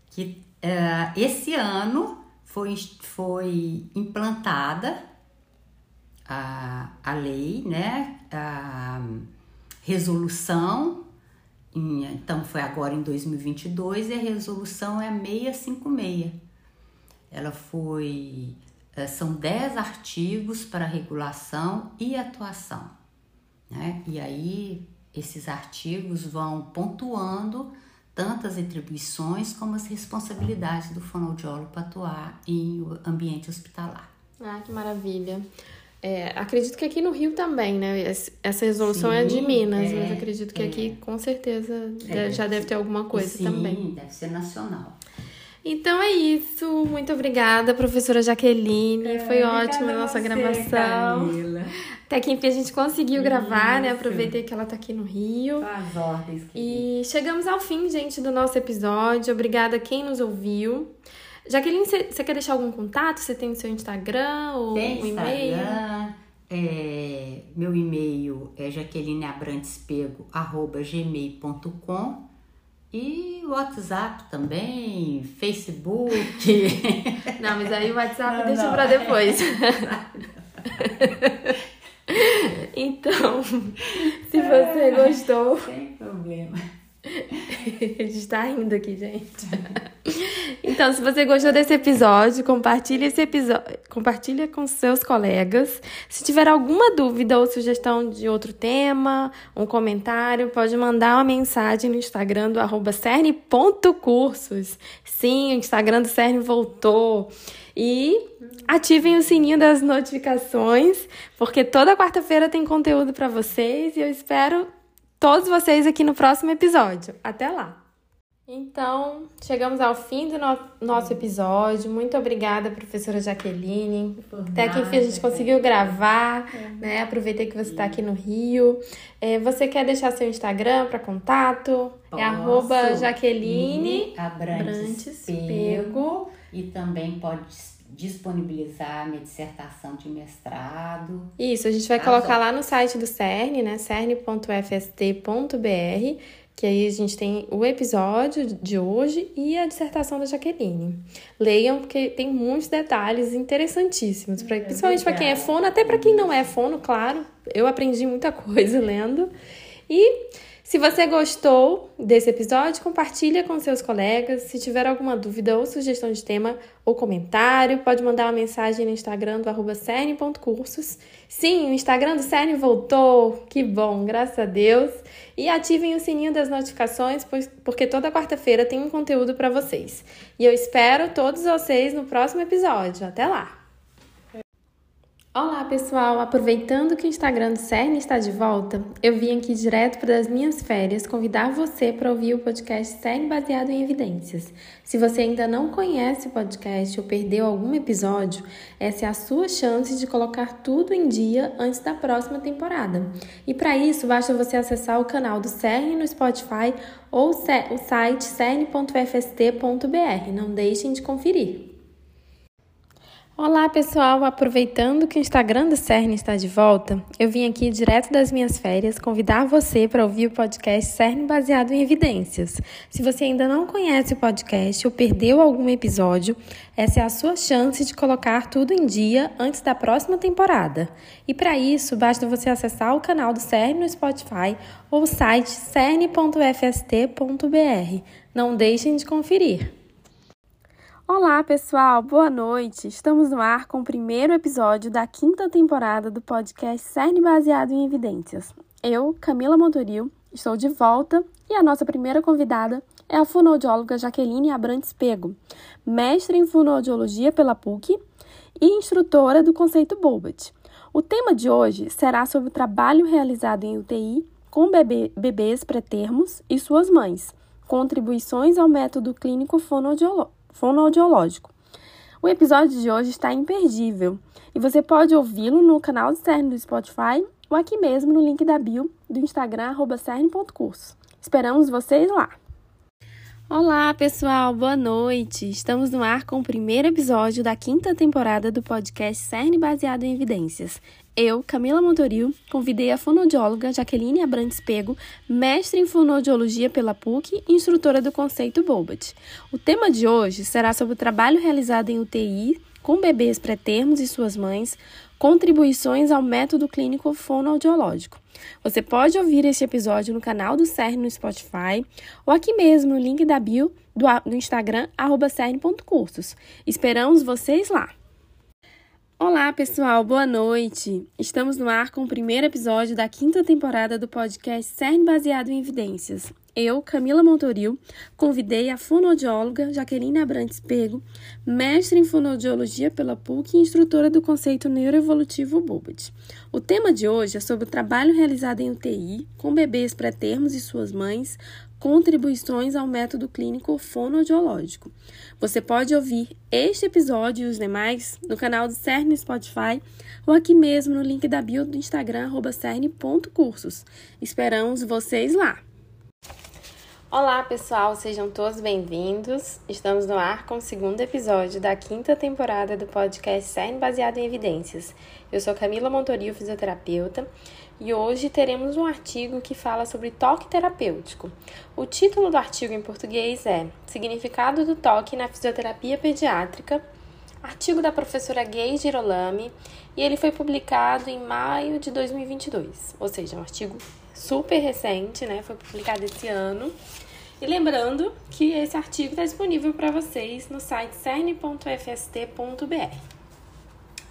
que uh, esse ano foi, foi implantada a, a lei, né, a resolução, em, então foi agora em 2022 e a resolução é a 656. Ela foi, uh, são 10 artigos para regulação e atuação, né, e aí esses artigos vão pontuando tanto as atribuições como as responsabilidades do fonoaudiólogo para atuar em ambiente hospitalar. Ah, que maravilha. É, acredito que aqui no Rio também, né? Essa resolução sim, é de Minas, é, mas acredito que é, aqui com certeza é, já deve ter alguma coisa sim, também. deve ser nacional. Então é isso. Muito obrigada, professora Jaqueline. É, Foi ótima a nossa você, gravação. Camila. Até que enfim a gente conseguiu isso. gravar, né? Aproveitei que ela tá aqui no Rio. As ordens. E chegamos ao fim, gente, do nosso episódio. Obrigada a quem nos ouviu. Jaqueline, você quer deixar algum contato? Você tem o seu Instagram ou tem um e-mail? É, meu e-mail é jaquelineabrantespego.gmail.com e WhatsApp também, Facebook. Não, mas aí o WhatsApp não, deixa não. pra depois. então, se você gostou. Sem problema. A gente tá rindo aqui, gente. Então, se você gostou desse episódio, compartilhe esse episódio, compartilha com seus colegas. Se tiver alguma dúvida ou sugestão de outro tema, um comentário, pode mandar uma mensagem no Instagram do cerne.cursos. Sim, o Instagram do Cerne voltou. E ativem o sininho das notificações, porque toda quarta-feira tem conteúdo para vocês e eu espero todos vocês aqui no próximo episódio. Até lá! Então, chegamos ao fim do no nosso episódio. Muito obrigada, professora Jaqueline. Por Até que enfim a gente conseguiu gravar, é. né? Aproveitei que você está aqui no Rio. É, você quer deixar seu Instagram para contato? Posso. É arroba Jaqueline Abrantes Pego. E também pode disponibilizar minha dissertação de mestrado. Isso, a gente vai colocar lá no site do CERN, né? cern.fst.br, que aí a gente tem o episódio de hoje e a dissertação da Jaqueline. Leiam, porque tem muitos detalhes interessantíssimos, pra, é principalmente para quem é fono, até para quem não é fono, claro. Eu aprendi muita coisa lendo. E se você gostou desse episódio, compartilha com seus colegas. Se tiver alguma dúvida ou sugestão de tema ou comentário, pode mandar uma mensagem no Instagram do arroba cerne.cursos. Sim, o Instagram do Cerne voltou! Que bom, graças a Deus! E ativem o sininho das notificações, porque toda quarta-feira tem um conteúdo para vocês. E eu espero todos vocês no próximo episódio. Até lá! Olá pessoal, aproveitando que o Instagram do CERN está de volta, eu vim aqui direto para as minhas férias convidar você para ouvir o podcast CERN baseado em evidências. Se você ainda não conhece o podcast ou perdeu algum episódio, essa é a sua chance de colocar tudo em dia antes da próxima temporada. E para isso, basta você acessar o canal do CERN no Spotify ou o site cern.fst.br. Não deixem de conferir. Olá pessoal, aproveitando que o Instagram do CERN está de volta, eu vim aqui direto das minhas férias convidar você para ouvir o podcast CERN baseado em evidências. Se você ainda não conhece o podcast ou perdeu algum episódio, essa é a sua chance de colocar tudo em dia antes da próxima temporada. E para isso, basta você acessar o canal do CERN no Spotify ou o site cern.fst.br. Não deixem de conferir. Olá, pessoal, boa noite. Estamos no ar com o primeiro episódio da quinta temporada do podcast CERN Baseado em Evidências. Eu, Camila Montoril, estou de volta e a nossa primeira convidada é a fonoaudióloga Jaqueline Abrantes Pego, mestre em fonoaudiologia pela PUC e instrutora do conceito Bobat. O tema de hoje será sobre o trabalho realizado em UTI com bebê, bebês pré-termos e suas mães, contribuições ao método clínico fonoaudiológico fonoaudiológico. O episódio de hoje está imperdível e você pode ouvi-lo no canal do CERN do Spotify ou aqui mesmo no link da bio do Instagram cern.curso. Esperamos vocês lá! Olá, pessoal, boa noite! Estamos no ar com o primeiro episódio da quinta temporada do podcast CERN baseado em evidências. Eu, Camila Montoril, convidei a fonoaudióloga Jaqueline Abrantes Pego, mestre em fonoaudiologia pela PUC e instrutora do conceito Bobat. O tema de hoje será sobre o trabalho realizado em UTI com bebês pré-termos e suas mães, contribuições ao método clínico fonoaudiológico. Você pode ouvir este episódio no canal do CERN no Spotify ou aqui mesmo no link da bio do, do Instagram, cern.cursos. Esperamos vocês lá! Olá, pessoal, boa noite! Estamos no ar com o primeiro episódio da quinta temporada do podcast CERN Baseado em Evidências. eu, Camila Montoril, convidei a fonoaudióloga Jaqueline Abrantes Pego, mestre em fonoaudiologia pela PUC e instrutora do conceito neuroevolutivo BUBIT. O tema de hoje é sobre o trabalho realizado em UTI com bebês pré-termos e suas mães, contribuições ao método clínico fonoaudiológico. Você pode ouvir este episódio e os demais no canal do CERN Spotify ou aqui mesmo no link da bio do Instagram, cern.cursos. Esperamos vocês lá! Olá, pessoal, sejam todos bem-vindos. Estamos no ar com o segundo episódio da quinta temporada do podcast CERN Baseado em Evidências. Eu sou Camila Montorio, fisioterapeuta, e hoje teremos um artigo que fala sobre toque terapêutico. O título do artigo em português é Significado do toque na fisioterapia pediátrica, artigo da professora Gay Girolami, e ele foi publicado em maio de 2022, ou seja, um artigo super recente, né? Foi publicado esse ano. E lembrando que esse artigo está disponível para vocês no site cern.fst.br.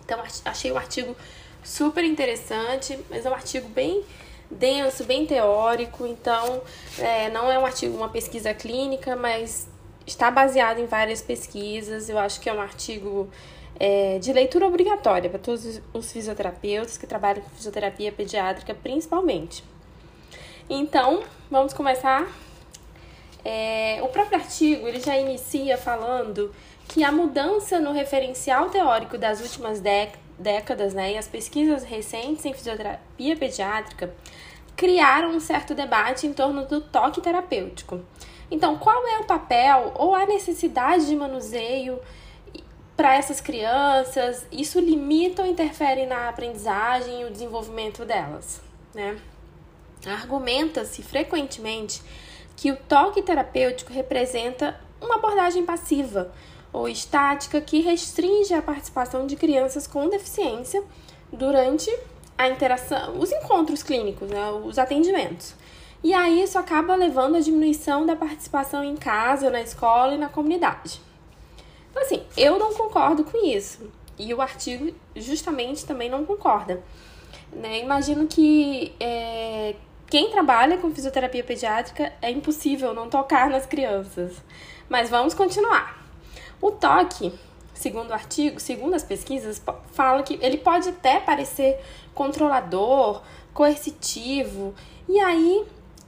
Então, achei o artigo super interessante, mas é um artigo bem denso, bem teórico. Então, é, não é um artigo, uma pesquisa clínica, mas está baseado em várias pesquisas. Eu acho que é um artigo é, de leitura obrigatória para todos os fisioterapeutas que trabalham com fisioterapia pediátrica, principalmente. Então, vamos começar é, o próprio artigo ele já inicia falando que a mudança no referencial teórico das últimas décadas né, e as pesquisas recentes em fisioterapia pediátrica criaram um certo debate em torno do toque terapêutico. Então, qual é o papel ou a necessidade de manuseio para essas crianças? Isso limita ou interfere na aprendizagem e o desenvolvimento delas? Né? Argumenta-se frequentemente que o toque terapêutico representa uma abordagem passiva ou estática que restringe a participação de crianças com deficiência durante a interação, os encontros clínicos, né, os atendimentos. E aí isso acaba levando à diminuição da participação em casa, na escola e na comunidade. Então, assim, eu não concordo com isso. E o artigo justamente também não concorda. Né? Imagino que é, quem trabalha com fisioterapia pediátrica é impossível não tocar nas crianças. Mas vamos continuar. O toque, segundo o artigo, segundo as pesquisas, fala que ele pode até parecer controlador, coercitivo, e aí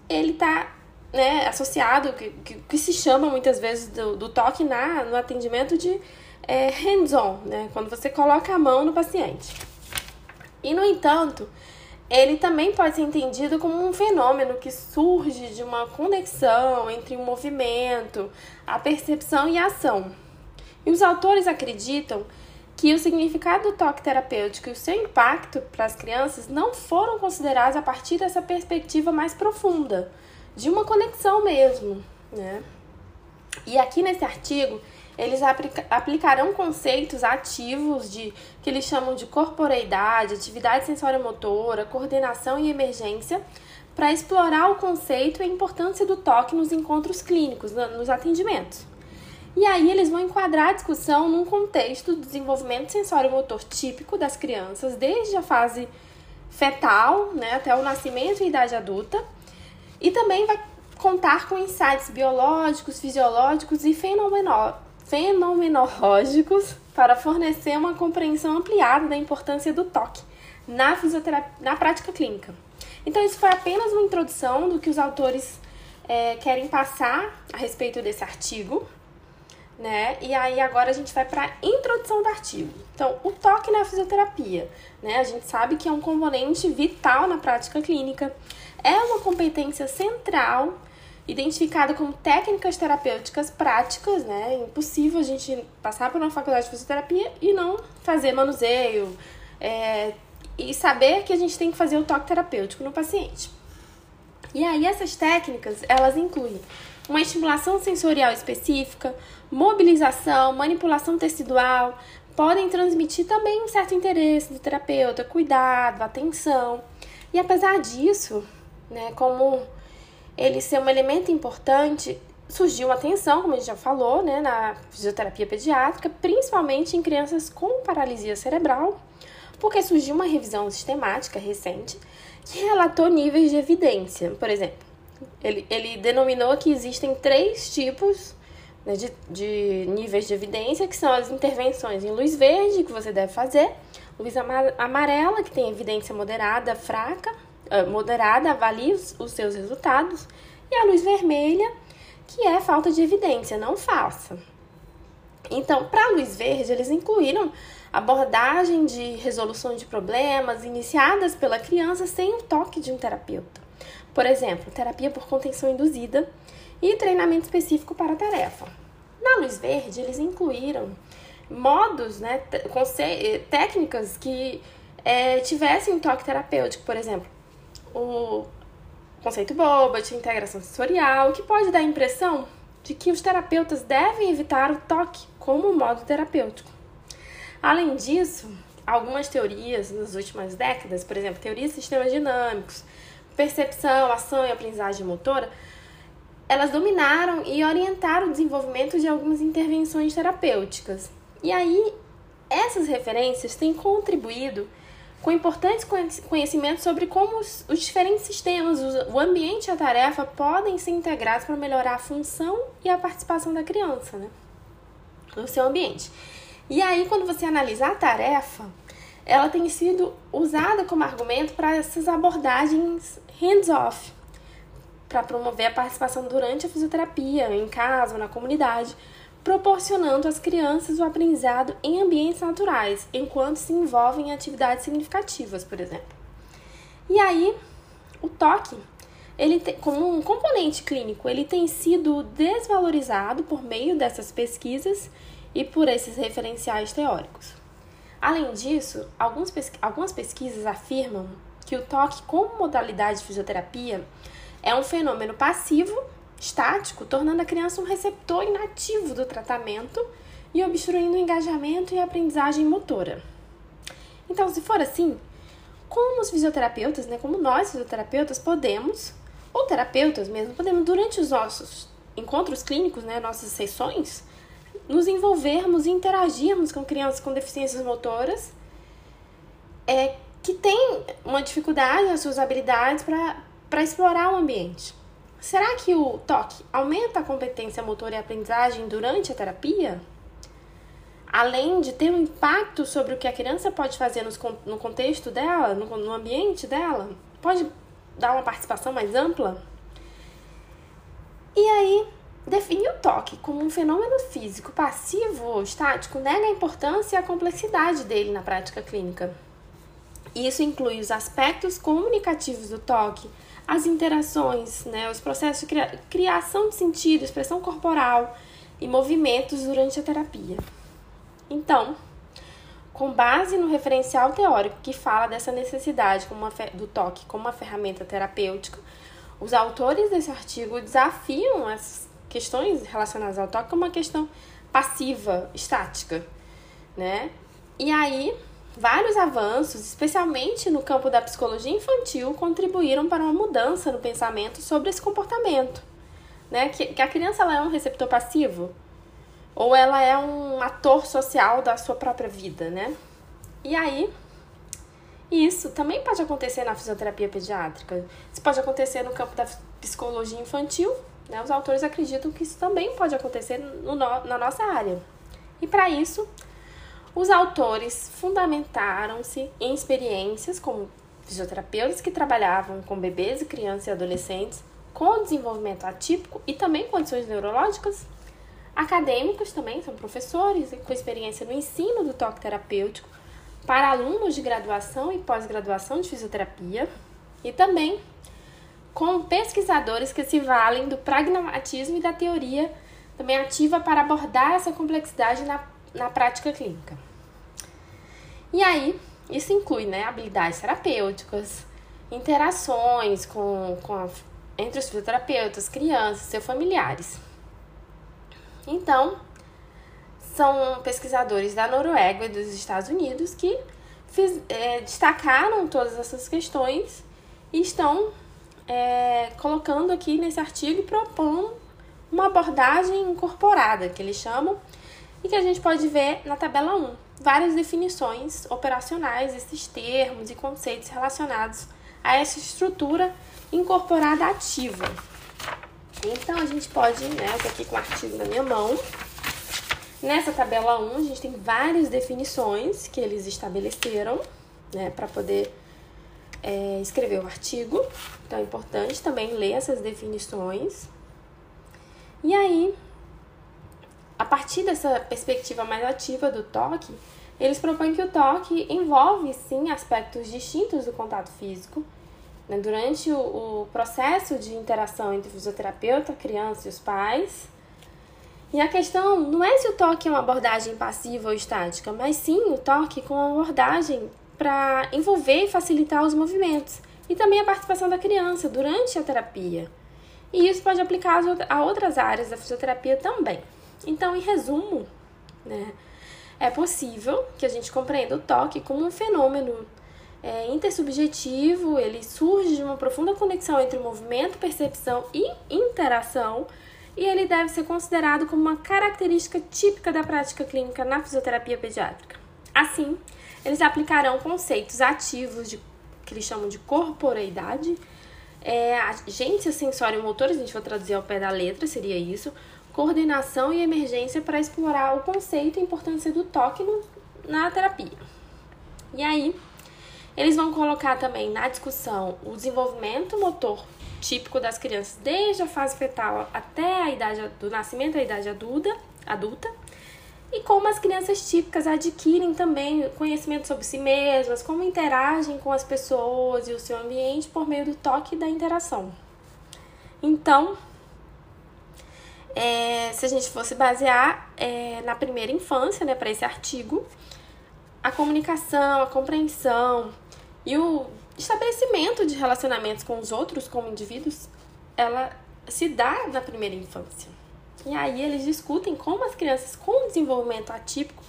ele está né, associado, que, que, que, se chama muitas vezes do, do toque na, no atendimento de é, hands-on, né, quando você coloca a mão no paciente. E, no entanto, ele também pode ser entendido como um fenômeno que surge de uma conexão entre o movimento, a percepção e a ação. E os autores acreditam que o significado do toque terapêutico e o seu impacto para as crianças não foram considerados a partir dessa perspectiva mais profunda, de uma conexão mesmo, né? E aqui nesse artigo, eles aplica aplicarão conceitos ativos de que eles chamam de corporeidade, atividade sensório-motora, coordenação e emergência, para explorar o conceito e a importância do toque nos encontros clínicos, nos atendimentos. E aí eles vão enquadrar a discussão num contexto do desenvolvimento sensório-motor típico das crianças, desde a fase fetal, né, até o nascimento e idade adulta, e também vai contar com insights biológicos, fisiológicos e fenomenológicos para fornecer uma compreensão ampliada da importância do toque na fisioterapia, na prática clínica. Então, isso foi apenas uma introdução do que os autores é, querem passar a respeito desse artigo, né? E aí agora a gente vai para a introdução do artigo. Então, o toque na fisioterapia, né? A gente sabe que é um componente vital na prática clínica, é uma competência central identificada como técnicas terapêuticas práticas, né? É impossível a gente passar por uma faculdade de fisioterapia e não fazer manuseio é, e saber que a gente tem que fazer o toque terapêutico no paciente. E aí essas técnicas, elas incluem uma estimulação sensorial específica, mobilização, manipulação tecidual, podem transmitir também um certo interesse do terapeuta, cuidado, atenção. E apesar disso, né, como ele ser um elemento importante, surgiu uma atenção, como a gente já falou, né, na fisioterapia pediátrica, principalmente em crianças com paralisia cerebral, porque surgiu uma revisão sistemática recente que relatou níveis de evidência. Por exemplo, Ele, ele denominou que existem três tipos né, de, de níveis de evidência, que são as intervenções em luz verde, que você deve fazer, luz amarela, que tem evidência moderada, fraca, uh, moderada, avalie os, os seus resultados, e a luz vermelha, que é falta de evidência, não faça. Então, para a luz verde, eles incluíram abordagem de resolução de problemas iniciadas pela criança sem o toque de um terapeuta. Por exemplo, terapia por contenção induzida e treinamento específico para a tarefa. Na luz verde, eles incluíram modos, né, técnicas que é, tivessem um toque terapêutico, por exemplo, o conceito Bobat, integração sensorial, que pode dar a impressão de que os terapeutas devem evitar o toque como um modo terapêutico. Além disso, algumas teorias nas últimas décadas, por exemplo, teorias de sistemas dinâmicos, percepção, ação e aprendizagem motora, elas dominaram e orientaram o desenvolvimento de algumas intervenções terapêuticas. E aí, essas referências têm contribuído com importantes conhecimentos sobre como os, os diferentes sistemas, o ambiente e a tarefa podem ser integrados para melhorar a função e a participação da criança né, no seu ambiente. E aí, quando você analisa a tarefa, ela tem sido usada como argumento para essas abordagens hands-off, para promover a participação durante a fisioterapia, em casa ou na comunidade, proporcionando às crianças o aprendizado em ambientes naturais, enquanto se envolvem em atividades significativas, por exemplo. E aí, o toque, ele tem, como um componente clínico, ele tem sido desvalorizado por meio dessas pesquisas e por esses referenciais teóricos. Além disso, algumas pesquisas afirmam que o toque como modalidade de fisioterapia é um fenômeno passivo estático, tornando a criança um receptor inativo do tratamento e obstruindo o engajamento e a aprendizagem motora. Então, se for assim, como os fisioterapeutas, né, como nós fisioterapeutas podemos, ou terapeutas mesmo, podemos durante os nossos encontros clínicos, né, nossas sessões, nos envolvermos e interagirmos com crianças com deficiências motoras é, que têm uma dificuldade nas suas habilidades para explorar o ambiente. Será que o toque aumenta a competência motora e aprendizagem durante a terapia? Além de ter um impacto sobre o que a criança pode fazer no contexto dela, no ambiente dela, pode dar uma participação mais ampla? E aí, definir o toque como um fenômeno físico passivo ou estático nega a importância e a complexidade dele na prática clínica. Isso inclui os aspectos comunicativos do toque, as interações, né, os processos de criação de sentido, expressão corporal e movimentos durante a terapia. Então, com base no referencial teórico que fala dessa necessidade do toque como uma ferramenta terapêutica, os autores desse artigo desafiam as questões relacionadas ao toque como uma questão passiva, estática, né? E aí, Vários avanços, especialmente no campo da psicologia infantil, contribuíram para uma mudança no pensamento sobre esse comportamento. Né? Que, que a criança ela é um receptor passivo ou ela é um ator social da sua própria vida, né? E aí, isso também pode acontecer na fisioterapia pediátrica. Isso pode acontecer no campo da psicologia infantil. Né? Os autores acreditam que isso também pode acontecer no, na nossa área. E para isso, os autores fundamentaram-se em experiências como fisioterapeutas que trabalhavam com bebês e crianças e adolescentes com desenvolvimento atípico e também condições neurológicas. Acadêmicos também são professores com experiência no ensino do toque terapêutico para alunos de graduação e pós-graduação de fisioterapia e também com pesquisadores que se valem do pragmatismo e da teoria também ativa para abordar essa complexidade na na prática clínica. E aí, isso inclui né, habilidades terapêuticas, interações com, com a, entre os fisioterapeutas, crianças, seus familiares. Então, são pesquisadores da Noruega e dos Estados Unidos que fiz, é, destacaram todas essas questões e estão é, colocando aqui nesse artigo propondo uma abordagem incorporada, que eles chamam e que a gente pode ver na tabela 1 várias definições operacionais desses termos e conceitos relacionados a essa estrutura incorporada ativa. Então a gente pode, né, eu tô aqui com o artigo na minha mão. Nessa tabela 1, a gente tem várias definições que eles estabeleceram, né, para poder é, escrever o artigo. Então é importante também ler essas definições. E aí, a partir dessa perspectiva mais ativa do toque, eles propõem que o toque envolve sim aspectos distintos do contato físico. Né? Durante o, o processo de interação entre o fisioterapeuta, a criança e os pais, e a questão não é se o toque é uma abordagem passiva ou estática, mas sim o toque com uma abordagem para envolver e facilitar os movimentos e também a participação da criança durante a terapia. E isso pode aplicar a outras áreas da fisioterapia também. Então, em resumo, né, é possível que a gente compreenda o toque como um fenômeno é, intersubjetivo, ele surge de uma profunda conexão entre movimento, percepção e interação e ele deve ser considerado como uma característica típica da prática clínica na fisioterapia pediátrica. Assim, eles aplicarão conceitos ativos de, que eles chamam de corporeidade, é, agência sensório-motora, a gente vai traduzir ao pé da letra, seria isso, coordenação e emergência para explorar o conceito e importância do toque no, na terapia. E aí, eles vão colocar também na discussão o desenvolvimento motor típico das crianças desde a fase fetal até a idade do nascimento, a idade adulta, adulta e como as crianças típicas adquirem também conhecimento sobre si mesmas, como interagem com as pessoas e o seu ambiente por meio do toque e da interação. Então, é, se a gente fosse basear é, na primeira infância, né, para esse artigo, a comunicação, a compreensão e o estabelecimento de relacionamentos com os outros como indivíduos, ela se dá na primeira infância. E aí eles discutem como as crianças com desenvolvimento atípico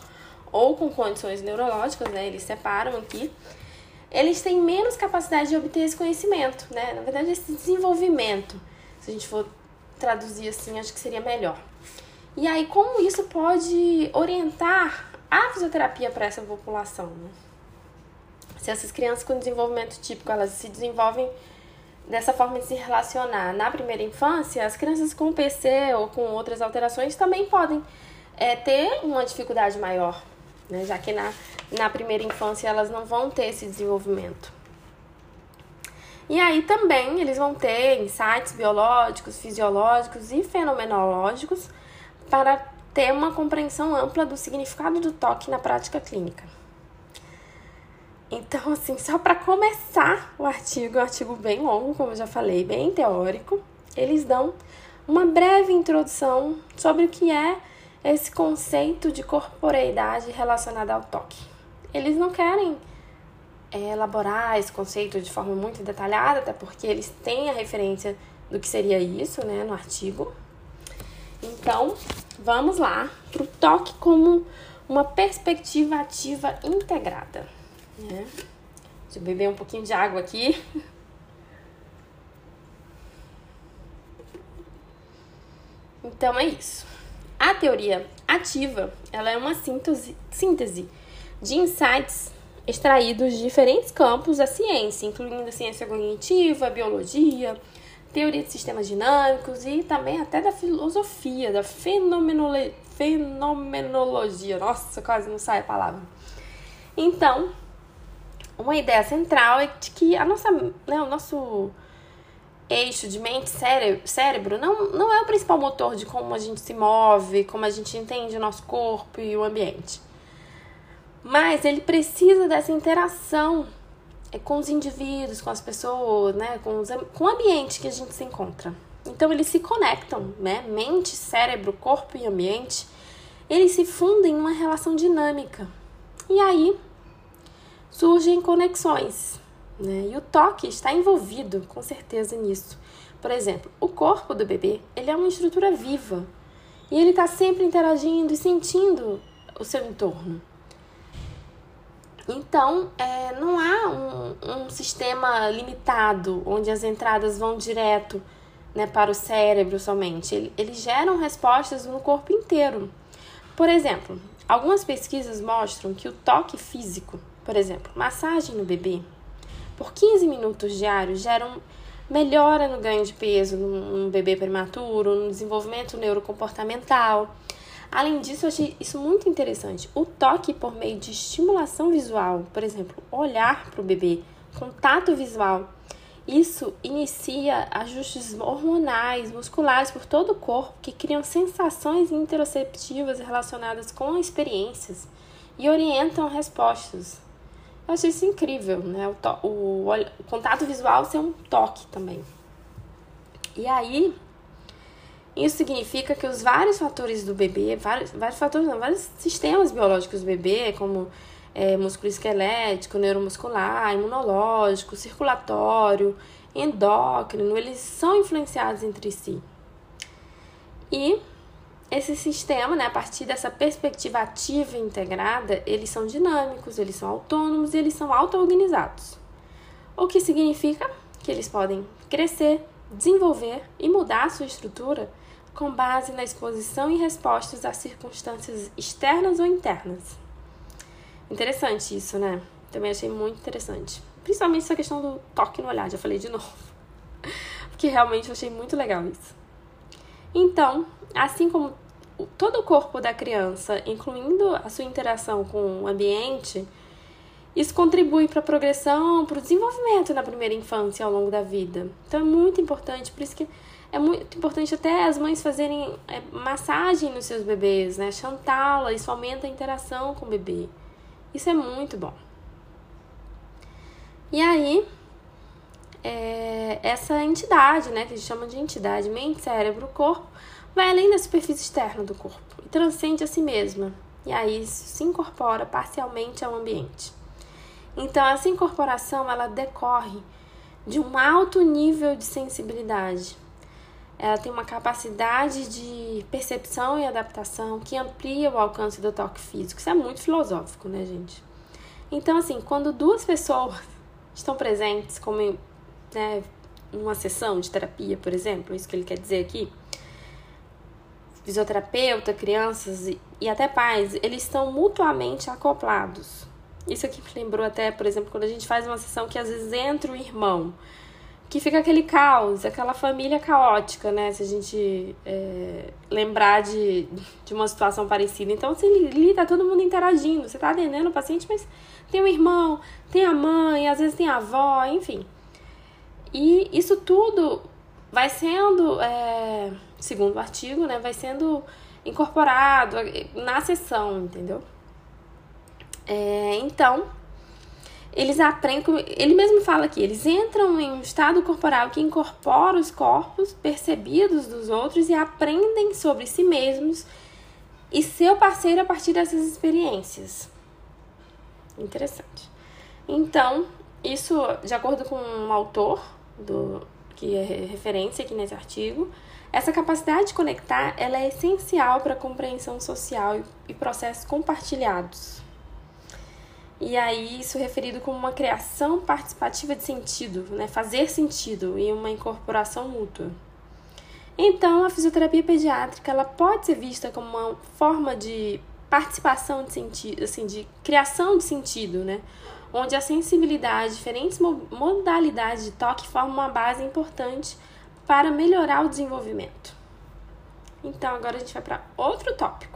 ou com condições neurológicas, né, eles separam aqui, eles têm menos capacidade de obter esse conhecimento, né? Na verdade, esse desenvolvimento, se a gente for traduzir assim, acho que seria melhor. E aí, como isso pode orientar a fisioterapia para essa população? Né? Se essas crianças com desenvolvimento típico, elas se desenvolvem dessa forma de se relacionar na primeira infância, as crianças com PC ou com outras alterações também podem é, ter uma dificuldade maior, né? já que na, na primeira infância elas não vão ter esse desenvolvimento. E aí também eles vão ter insights biológicos, fisiológicos e fenomenológicos para ter uma compreensão ampla do significado do toque na prática clínica. Então, assim, só para começar o artigo, é um artigo bem longo, como eu já falei, bem teórico, eles dão uma breve introdução sobre o que é esse conceito de corporeidade relacionada ao toque. Eles não querem é, elaborar esse conceito de forma muito detalhada, até porque eles têm a referência do que seria isso, né, no artigo. Então, vamos lá para o toque como uma perspectiva ativa integrada. Né? Deixa eu beber um pouquinho de água aqui. Então é isso. A teoria ativa, ela é uma síntese, síntese de insights extraídos de diferentes campos da ciência, incluindo a ciência cognitiva, a biologia, teoria de sistemas dinâmicos e também até da filosofia, da fenomenolo fenomenologia. Nossa, quase não sai a palavra. Então, uma ideia central é de que a nossa, né, o nosso eixo de mente cérebro, cérebro não, não é o principal motor de como a gente se move, como a gente entende o nosso corpo e o ambiente. Mas ele precisa dessa interação é, com os indivíduos, com as pessoas, né, com, os, com o ambiente que a gente se encontra. Então eles se conectam, né? Mente, cérebro, corpo e ambiente, eles se fundem numa relação dinâmica. E aí surgem conexões. Né? E o toque está envolvido com certeza nisso. Por exemplo, o corpo do bebê ele é uma estrutura viva e ele está sempre interagindo e sentindo o seu entorno. Então, é, não há um, um, sistema limitado onde as entradas vão direto né, para o cérebro somente. Ele, eles geram respostas no corpo inteiro. Por exemplo, algumas pesquisas mostram que o toque físico por exemplo, massagem no bebê por 15 minutos diários geram melhora no ganho de peso num bebê prematuro, no desenvolvimento neurocomportamental. Além disso, eu achei isso muito interessante. O toque por meio de estimulação visual, por exemplo, olhar para o bebê, contato visual, isso inicia ajustes hormonais, musculares por todo o corpo que criam sensações interoceptivas relacionadas com experiências e orientam respostas. Eu achei isso incrível, né? O, o, o contato visual ser um toque também. E aí, isso significa que os vários fatores do bebê, vários, vários fatores, não, vários sistemas biológicos do bebê, como é, músculo esquelético, neuromuscular, imunológico, circulatório, endócrino, eles são influenciados entre si. E esse sistema, né, a partir dessa perspectiva ativa e integrada, eles são dinâmicos, eles são autônomos e eles são auto-organizados. O que significa que eles podem crescer, desenvolver e mudar a sua estrutura com base na exposição e respostas a circunstâncias externas ou internas. Interessante isso, né? Também achei muito interessante. Principalmente essa questão do toque no olhar, já falei de novo. Porque realmente eu achei muito legal isso. Então, assim como todo o corpo da criança, incluindo a sua interação com o ambiente, isso contribui para a progressão, para o desenvolvimento na primeira infância ao longo da vida. Então é muito importante, por isso que é muito importante até as mães fazerem é, massagem nos seus bebês, né? Chantá-la, isso aumenta a interação com o bebê. Isso é muito bom. E aí, é, essa entidade, né, que a gente chama de entidade mente, cérebro, corpo, vai além da superfície externa do corpo e transcende a si mesma. E aí isso se incorpora parcialmente ao ambiente. Então, essa incorporação ela decorre de um alto nível de sensibilidade, ela tem uma capacidade de percepção e adaptação que amplia o alcance do toque físico. Isso é muito filosófico, né, gente? Então, assim, quando duas pessoas estão presentes, como né, uma sessão de terapia, por exemplo, isso que ele quer dizer aqui, fisioterapeuta, crianças e até pais, eles estão mutuamente acoplados. Isso aqui me lembrou até, por exemplo, quando a gente faz uma sessão que às vezes entra o irmão que fica aquele caos, aquela família caótica, né? Se a gente é, lembrar de, de uma situação parecida. Então, assim, ali tá todo mundo interagindo. Você tá atendendo o paciente, mas tem o irmão, tem a mãe, às vezes tem a avó, enfim. E isso tudo vai sendo, é, segundo o artigo, né? Vai sendo incorporado na sessão, entendeu? É, então, eles aprendem, ele mesmo fala aqui, eles entram em um estado corporal que incorpora os corpos percebidos dos outros e aprendem sobre si mesmos e seu parceiro a partir dessas experiências. Interessante. Então, isso, de acordo com um autor, do, que é referência aqui nesse artigo, essa capacidade de conectar ela é essencial para a compreensão social e processos compartilhados. E aí, isso é referido como uma criação participativa de sentido, né? fazer sentido e uma incorporação mútua. Então, a fisioterapia pediátrica ela pode ser vista como uma forma de participação de sentido, assim, de criação de sentido, né? Onde a sensibilidade, diferentes modalidades de toque formam uma base importante para melhorar o desenvolvimento. Então, agora a gente vai para outro tópico.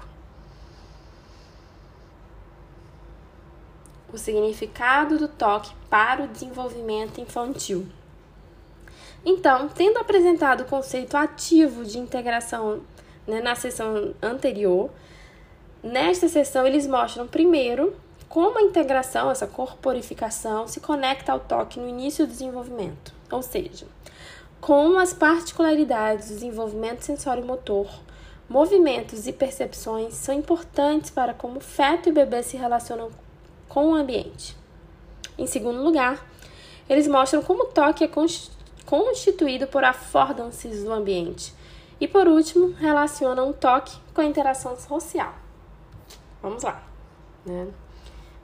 O significado do toque para o desenvolvimento infantil. Então, tendo apresentado o conceito ativo de integração né, na sessão anterior, nesta sessão eles mostram primeiro como a integração, essa corporificação, se conecta ao toque no início do desenvolvimento, ou seja, como as particularidades do desenvolvimento sensório-motor, movimentos e percepções são importantes para como o feto e o bebê se relacionam com o ambiente. Em segundo lugar, eles mostram como o toque é constituído por affordances do ambiente. E por último, relacionam o toque com a interação social. Vamos lá. Né?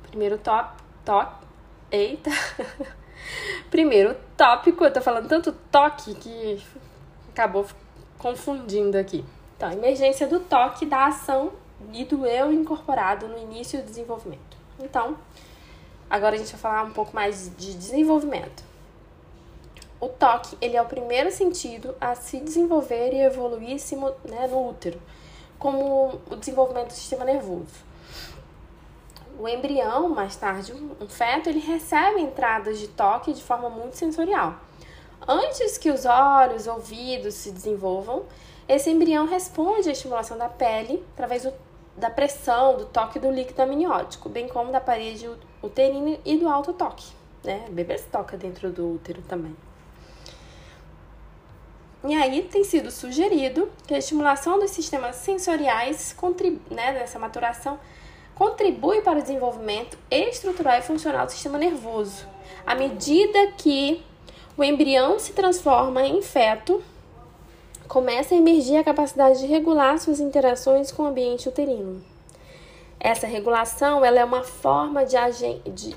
Primeiro top, top. Eita! Primeiro tópico, eu tô falando tanto toque que acabou confundindo aqui. Então, emergência do toque, da ação e do eu incorporado no início do desenvolvimento. Então, agora a gente vai falar um pouco mais de desenvolvimento. o toque ele é o primeiro sentido a se desenvolver e evoluir né, no útero, como o desenvolvimento do sistema nervoso. O embrião, mais tarde um feto, ele recebe entradas de toque de forma muito sensorial. Antes que os olhos, ouvidos se desenvolvam, esse embrião responde à estimulação da pele através do, da pressão, do toque do líquido amniótico, bem como da parede uterina e do alto toque. Né? Bebê se toca dentro do útero também. E aí tem sido sugerido que a estimulação dos sistemas sensoriais, né, nessa maturação, contribui para o desenvolvimento estrutural e funcional do sistema nervoso. À medida que o embrião se transforma em feto, começa a emergir a capacidade de regular suas interações com o ambiente uterino. Essa regulação ela é uma forma de, de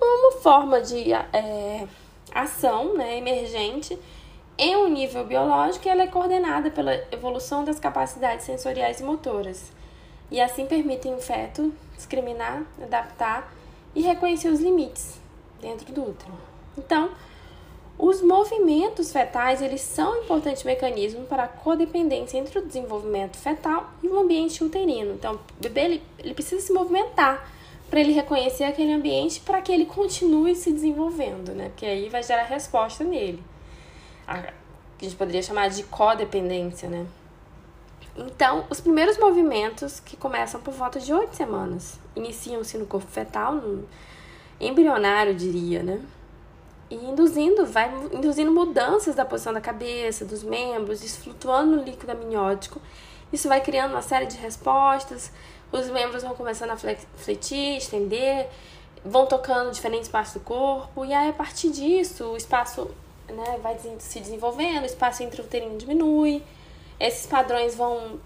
uma forma de é, ação né, emergente em um nível biológico, ela é coordenada pela evolução das capacidades sensoriais e motoras, e assim permitem o feto discriminar, adaptar e reconhecer os limites dentro do útero. Então, os movimentos fetais eles são um importante mecanismo para a codependência entre o desenvolvimento fetal e o ambiente uterino. Então, o bebê ele, ele precisa se movimentar para ele reconhecer aquele ambiente para que ele continue se desenvolvendo, né? Porque aí vai gerar resposta nele a, que a gente poderia chamar de codependência, né? Então, os primeiros movimentos que começam por volta de oito semanas iniciam-se no corpo fetal, no embrionário, diria, né? E induzindo, vai induzindo mudanças da posição da cabeça, dos membros, flutuando no líquido amniótico. Isso vai criando uma série de respostas, os membros vão começando a fletir, estender, vão tocando diferentes partes do corpo, e aí a partir disso, o espaço né, vai se desenvolvendo, o espaço intrauterino diminui, esses padrões vão,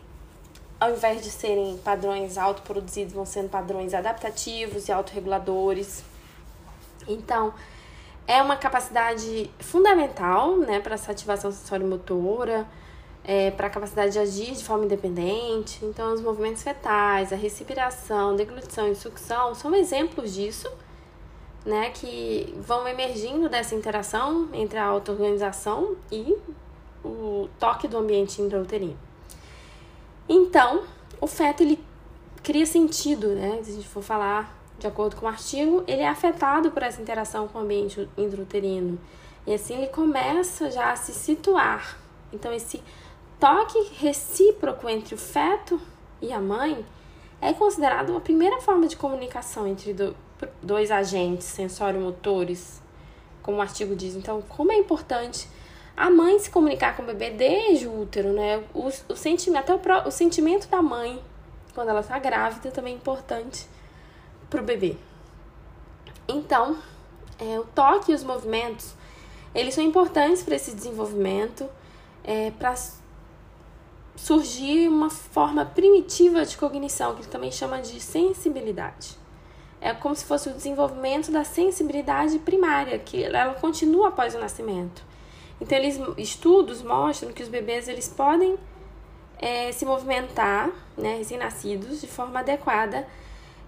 ao invés de serem padrões autoproduzidos, vão sendo padrões adaptativos e autorreguladores. Então, é uma capacidade fundamental né, para essa ativação sensório-motora, é, para a capacidade de agir de forma independente. Então, os movimentos fetais, a respiração, deglutição e sucção são exemplos disso né, que vão emergindo dessa interação entre a auto-organização e o toque do ambiente intrauterino. Então, o feto ele cria sentido, né? Se a gente for falar de acordo com o artigo, ele é afetado por essa interação com o ambiente intrauterino. E assim ele começa já a se situar. Então, esse toque recíproco entre o feto e a mãe é considerado uma primeira forma de comunicação entre dois agentes sensório-motores, como o artigo diz. Então, como é importante a mãe se comunicar com o bebê desde o útero, né? O, o sentimento, até o, o sentimento da mãe quando ela está grávida também é importante para o bebê. Então, é, o toque e os movimentos, eles são importantes para esse desenvolvimento, é, para surgir uma forma primitiva de cognição, que ele também chama de sensibilidade é como se fosse o desenvolvimento da sensibilidade primária, que ela continua após o nascimento. Então, eles, estudos mostram que os bebês eles podem é, se movimentar, né, recém-nascidos, de forma adequada,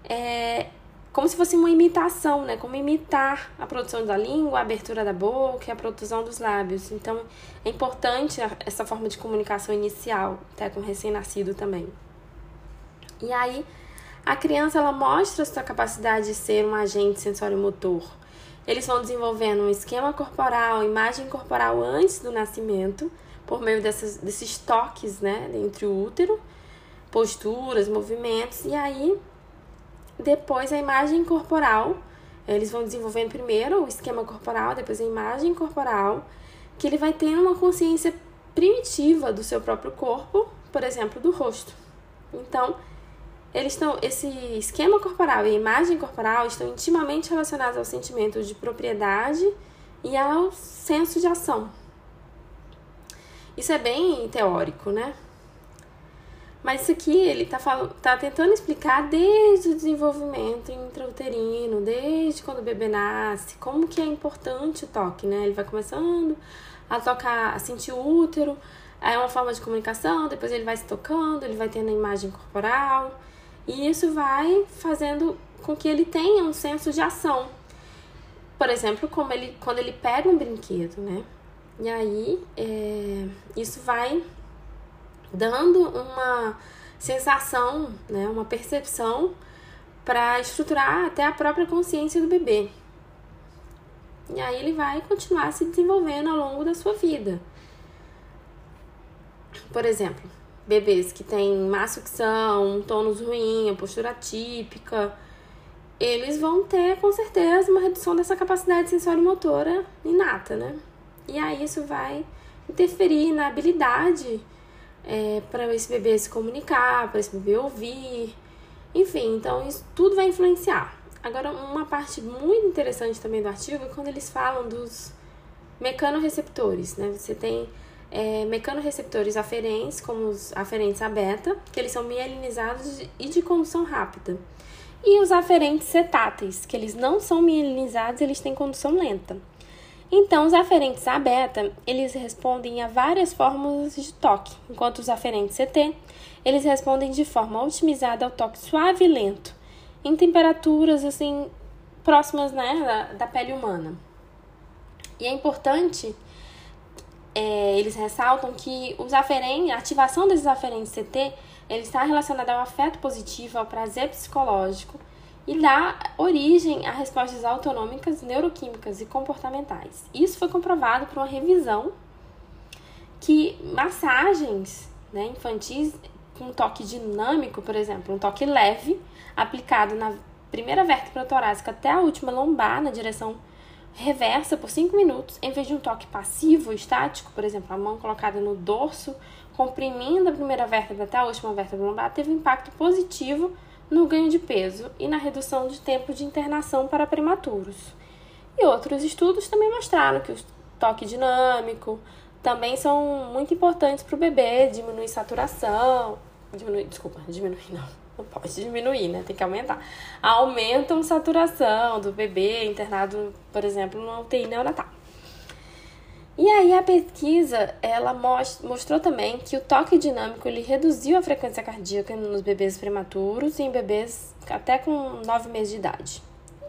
é, como se fosse uma imitação, né, como imitar a produção da língua, a abertura da boca e a produção dos lábios. Então, é importante essa forma de comunicação inicial, até com recém-nascido também. E aí, a criança ela mostra sua capacidade de ser um agente sensório-motor. Eles vão desenvolvendo um esquema corporal, imagem corporal antes do nascimento, por meio dessas, desses toques né, entre o útero, posturas, movimentos, e aí depois a imagem corporal. Eles vão desenvolvendo primeiro o esquema corporal, depois a imagem corporal, que ele vai tendo uma consciência primitiva do seu próprio corpo, por exemplo, do rosto. Então, eles estão esse esquema corporal e a imagem corporal estão intimamente relacionados ao sentimento de propriedade e ao senso de ação. Isso é bem teórico, né? Mas isso aqui ele está tá tentando explicar desde o desenvolvimento intrauterino, desde quando o bebê nasce, como que é importante o toque, né? Ele vai começando a tocar, a sentir o útero, é uma forma de comunicação, depois ele vai se tocando, ele vai tendo a imagem corporal. E isso vai fazendo com que ele tenha um senso de ação. por exemplo, como ele, quando ele pega um brinquedo, né? E aí, é, isso vai dando uma sensação, né, uma percepção para estruturar até a própria consciência do bebê. E aí ele vai continuar se desenvolvendo ao longo da sua vida. Por exemplo, bebês que têm má sucção, um tônus ruim, a postura típica, eles vão ter com certeza uma redução dessa capacidade sensório-motora inata, né? E aí isso vai interferir na habilidade é, para esse bebê se comunicar, para esse bebê ouvir, enfim, então isso tudo vai influenciar. Agora, uma parte muito interessante também do artigo é quando eles falam dos mecanorreceptores, né? Você tem é, mecanorreceptores aferentes, como os aferentes a beta, que eles são mielinizados e de condução rápida. E os aferentes cetáteis, que eles não são mielinizados, eles têm condução lenta. Então, os aferentes A beta, eles respondem a várias fórmulas de toque, enquanto os aferentes CT, eles respondem de forma otimizada ao toque suave e lento, em temperaturas assim próximas né, da, da pele humana. E é importante, é, eles ressaltam que os aferentes, a ativação desses aferentes CT, ele está relacionada ao afeto positivo, ao prazer psicológico, e dá origem a respostas autonômicas, neuroquímicas e comportamentais. Isso foi comprovado por uma revisão que massagens né, infantis com toque dinâmico, por exemplo, um toque leve, aplicado na primeira vértebra torácica até a última lombar, na direção reversa por 5 minutos, em vez de um toque passivo, estático, por exemplo, a mão colocada no dorso, comprimindo a primeira vértebra até a última vértebra lombar, teve um impacto positivo no ganho de peso e na redução de tempo de internação para prematuros. E outros estudos também mostraram que o toque dinâmico também são muito importantes para o bebê, diminui saturação, diminui, desculpa, diminuir não, não pode diminuir, né? Tem que aumentar. Aumentam saturação do bebê internado, por exemplo, no UTI neonatal. E aí a pesquisa, ela mostrou também que o toque dinâmico ele reduziu a frequência cardíaca nos bebês prematuros e em bebês até com 9 meses de idade.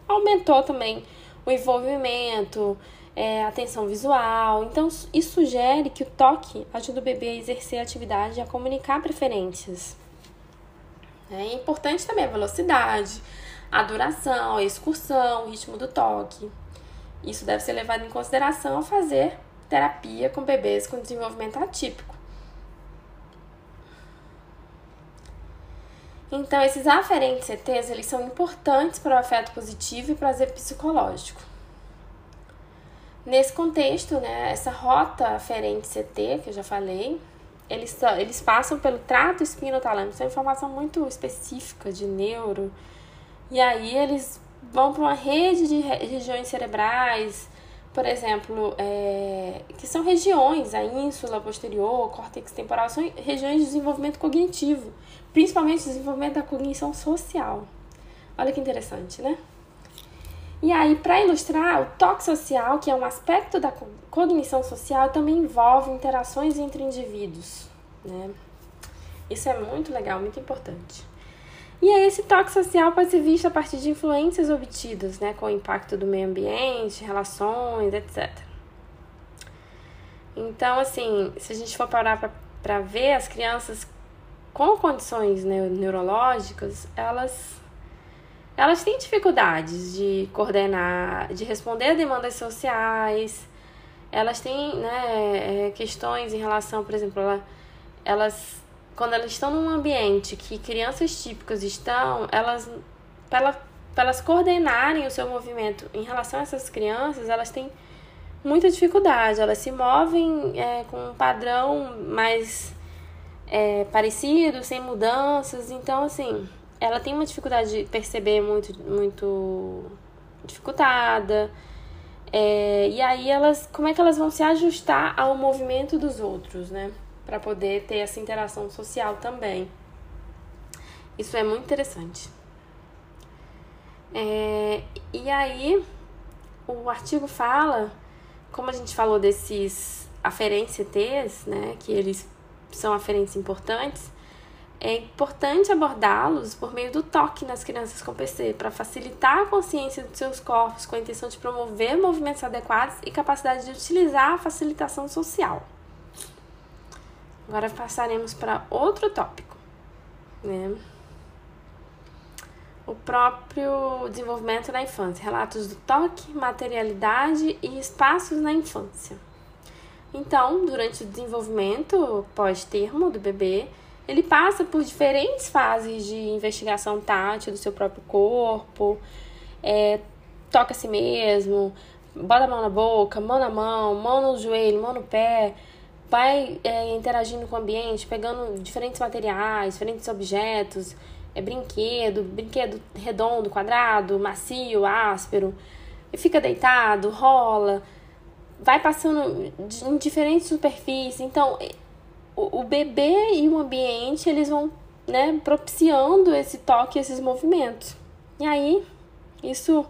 Aumentou também o envolvimento, é, atenção visual. Então, isso sugere que o toque ajuda o bebê a exercer a atividade e a comunicar preferências. É importante também a velocidade, a duração, a excursão, o ritmo do toque. Isso deve ser levado em consideração ao fazer terapia com bebês com desenvolvimento atípico. Então, esses aferentes CTs, eles são importantes para o afeto positivo e prazer psicológico. Nesse contexto, né, essa rota aferente CT, que eu já falei, eles, eles passam pelo trato espinotalâmico, isso é uma informação muito específica de neuro, e aí eles vão para uma rede de regiões cerebrais, por exemplo, é, que são regiões, a ínsula posterior, córtex temporal, são regiões de desenvolvimento cognitivo, principalmente desenvolvimento da cognição social. Olha que interessante, né? E aí, para ilustrar, o toque social, que é um aspecto da cognição social, também envolve interações entre indivíduos, né? Isso é muito legal, muito importante. E aí esse toque social pode ser visto a partir de influências obtidas, né, com o impacto do meio ambiente, relações, etc. Então, assim, se a gente for parar para ver as crianças com condições neurológicas, elas elas têm dificuldades de coordenar, de responder a demandas sociais. Elas têm né, é, questões em relação, por exemplo, elas quando elas estão num ambiente que crianças típicas estão, elas, para elas coordenarem o seu movimento em relação a essas crianças, elas têm muita dificuldade. Elas se movem é, com um padrão mais é, parecido, sem mudanças. Então, assim, ela tem uma dificuldade de perceber muito, muito dificultada. É, e aí elas, como é que elas vão se ajustar ao movimento dos outros, né? Para poder ter essa interação social também. Isso é muito interessante. É, e aí, o artigo fala, como a gente falou desses aferentes CTs, né, que eles são aferentes importantes, é importante abordá-los por meio do toque nas crianças com PC, para facilitar a consciência dos seus corpos com a intenção de promover movimentos adequados e capacidade de utilizar a facilitação social. Agora passaremos para outro tópico, né? O próprio desenvolvimento na infância, relatos do toque, materialidade e espaços na infância. Então, durante o desenvolvimento pós-termo do bebê, ele passa por diferentes fases de investigação tátil do seu próprio corpo, é, toca a si mesmo, bota a mão na boca, mão na mão, mão no joelho, mão no pé, vai é, interagindo com o ambiente, pegando diferentes materiais, diferentes objetos, é brinquedo, brinquedo redondo, quadrado, macio, áspero, e fica deitado, rola, vai passando em diferentes superfícies. Então, o, o bebê e o ambiente, eles vão, né, propiciando esse toque, esses movimentos. E aí, isso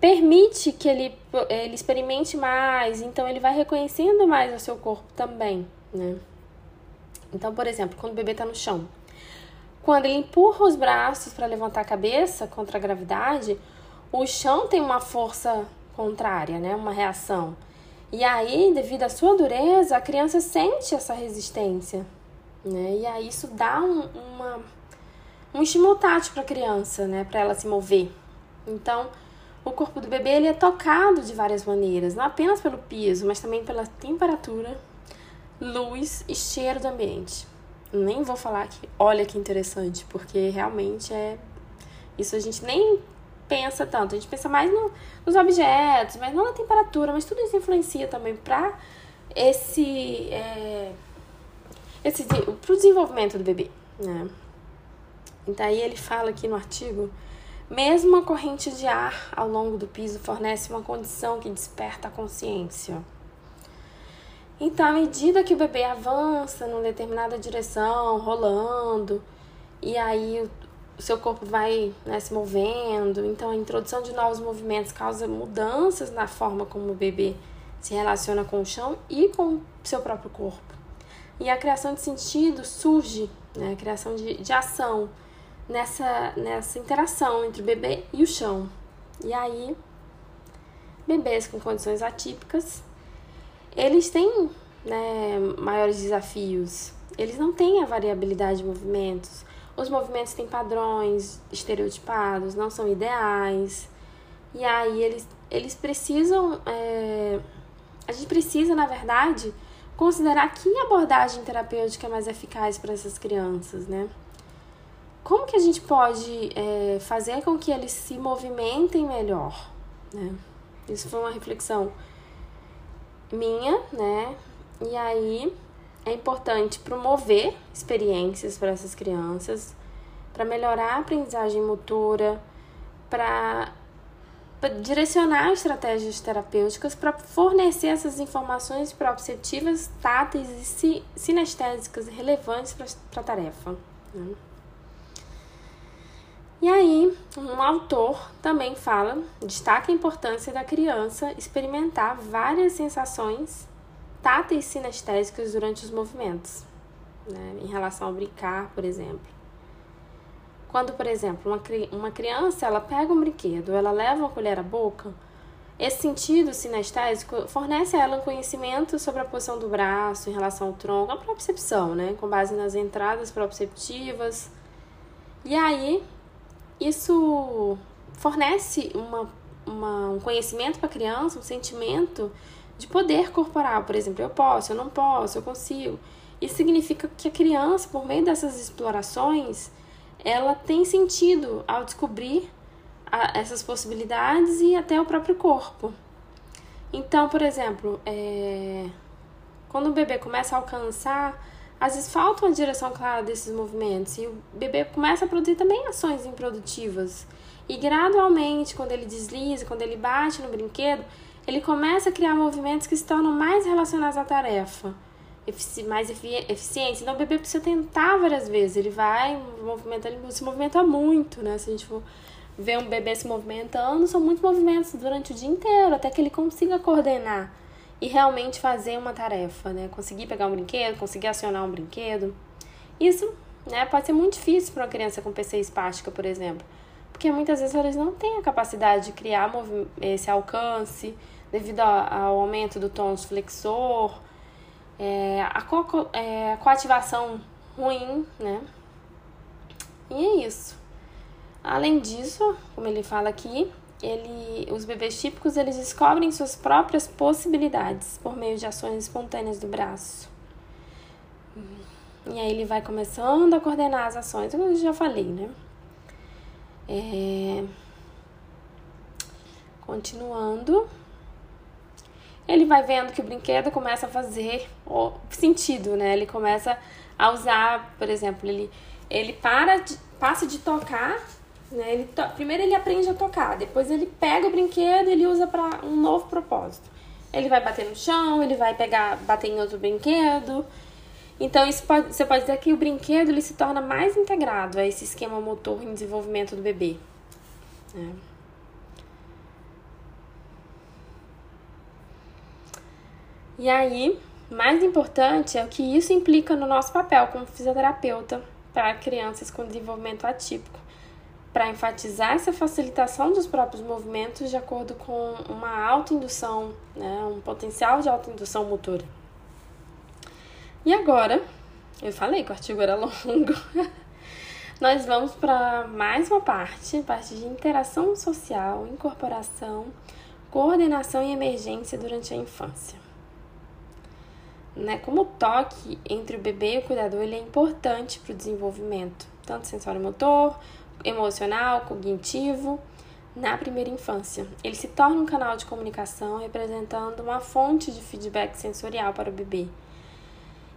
permite que ele, ele experimente mais, então ele vai reconhecendo mais o seu corpo também, né? Então, por exemplo, quando o bebê está no chão, quando ele empurra os braços para levantar a cabeça contra a gravidade, o chão tem uma força contrária, né? Uma reação. E aí, devido à sua dureza, a criança sente essa resistência, né? E aí isso dá um, uma, um estímulo tátil para a criança, né? Para ela se mover. Então, o corpo do bebê ele é tocado de várias maneiras, não apenas pelo piso, mas também pela temperatura, luz e cheiro do ambiente. Nem vou falar que, olha que interessante, porque realmente é. Isso a gente nem pensa tanto. A gente pensa mais no, nos objetos, mas não na temperatura, mas tudo isso influencia também para esse, é, esse pro desenvolvimento do bebê, né? Então aí ele fala aqui no artigo, mesmo a corrente de ar ao longo do piso fornece uma condição que desperta a consciência. Então, à medida que o bebê avança numa determinada direção, rolando, e aí o seu corpo vai né, se movendo, então a introdução de novos movimentos causa mudanças na forma como o bebê se relaciona com o chão e com o seu próprio corpo. E a criação de sentido surge, né, a criação de, de ação nessa, nessa interação entre o bebê e o chão. E aí, bebês com condições atípicas, eles têm né, maiores desafios. Eles não têm a variabilidade de movimentos os movimentos têm padrões estereotipados, não são ideais. E aí eles, eles precisam. É, a gente precisa, na verdade, considerar que abordagem terapêutica é mais eficaz para essas crianças, né? Como que a gente pode é, fazer com que eles se movimentem melhor, né? Isso foi uma reflexão minha, né? E aí é importante promover experiências para essas crianças, para melhorar a aprendizagem motora, para direcionar estratégias terapêuticas para fornecer essas informações proprioceptivas, táteis e sinestésicas relevantes para a tarefa. Né? E aí, um autor também fala, destaca a importância da criança experimentar várias sensações táteis sinestésicos durante os movimentos, né? em relação ao brincar, por exemplo. Quando, por exemplo, uma, uma criança ela pega um brinquedo, ela leva uma colher à boca, esse sentido sinestésico fornece a ela um conhecimento sobre a posição do braço em relação ao tronco, a propriocepção, né? com base nas entradas proprioceptivas. E aí, isso fornece uma, uma, um conhecimento para a criança, um sentimento de poder corporal, por exemplo, eu posso, eu não posso, eu consigo. Isso significa que a criança, por meio dessas explorações, ela tem sentido ao descobrir a, essas possibilidades e até o próprio corpo. Então, por exemplo, é, quando o bebê começa a alcançar, às vezes falta uma direção clara desses movimentos e o bebê começa a produzir também ações improdutivas. E gradualmente, quando ele desliza, quando ele bate no brinquedo, ele começa a criar movimentos que se tornam mais relacionados à tarefa, mais eficientes. Então, o bebê precisa tentar várias vezes. Ele vai, ele se movimenta muito, né? Se a gente for ver um bebê se movimentando, são muitos movimentos durante o dia inteiro, até que ele consiga coordenar e realmente fazer uma tarefa, né? Conseguir pegar um brinquedo, conseguir acionar um brinquedo. Isso né? Pode ser muito difícil para uma criança com PC espástica, por exemplo, porque muitas vezes eles não têm a capacidade de criar esse alcance devido ao aumento do tônus flexor, é, a, co é, a coativação ruim, né? E é isso. Além disso, como ele fala aqui, ele, os bebês típicos eles descobrem suas próprias possibilidades por meio de ações espontâneas do braço. E aí ele vai começando a coordenar as ações, como eu já falei, né? É... Continuando, ele vai vendo que o brinquedo começa a fazer sentido, né? Ele começa a usar, por exemplo, ele, ele para de, passa de tocar né? Ele to... Primeiro ele aprende a tocar, depois ele pega o brinquedo e ele usa para um novo propósito. Ele vai bater no chão, ele vai pegar, bater em outro brinquedo. Então isso pode, você pode dizer que o brinquedo ele se torna mais integrado a esse esquema motor em desenvolvimento do bebê. É. E aí, mais importante é o que isso implica no nosso papel como fisioterapeuta para crianças com desenvolvimento atípico para enfatizar essa facilitação dos próprios movimentos de acordo com uma autoindução, né, um potencial de autoindução motora. E agora, eu falei que o artigo era longo, nós vamos para mais uma parte, parte de interação social, incorporação, coordenação e emergência durante a infância. Né, como o toque entre o bebê e o cuidador ele é importante para o desenvolvimento, tanto sensório motor, emocional, cognitivo na primeira infância. Ele se torna um canal de comunicação representando uma fonte de feedback sensorial para o bebê.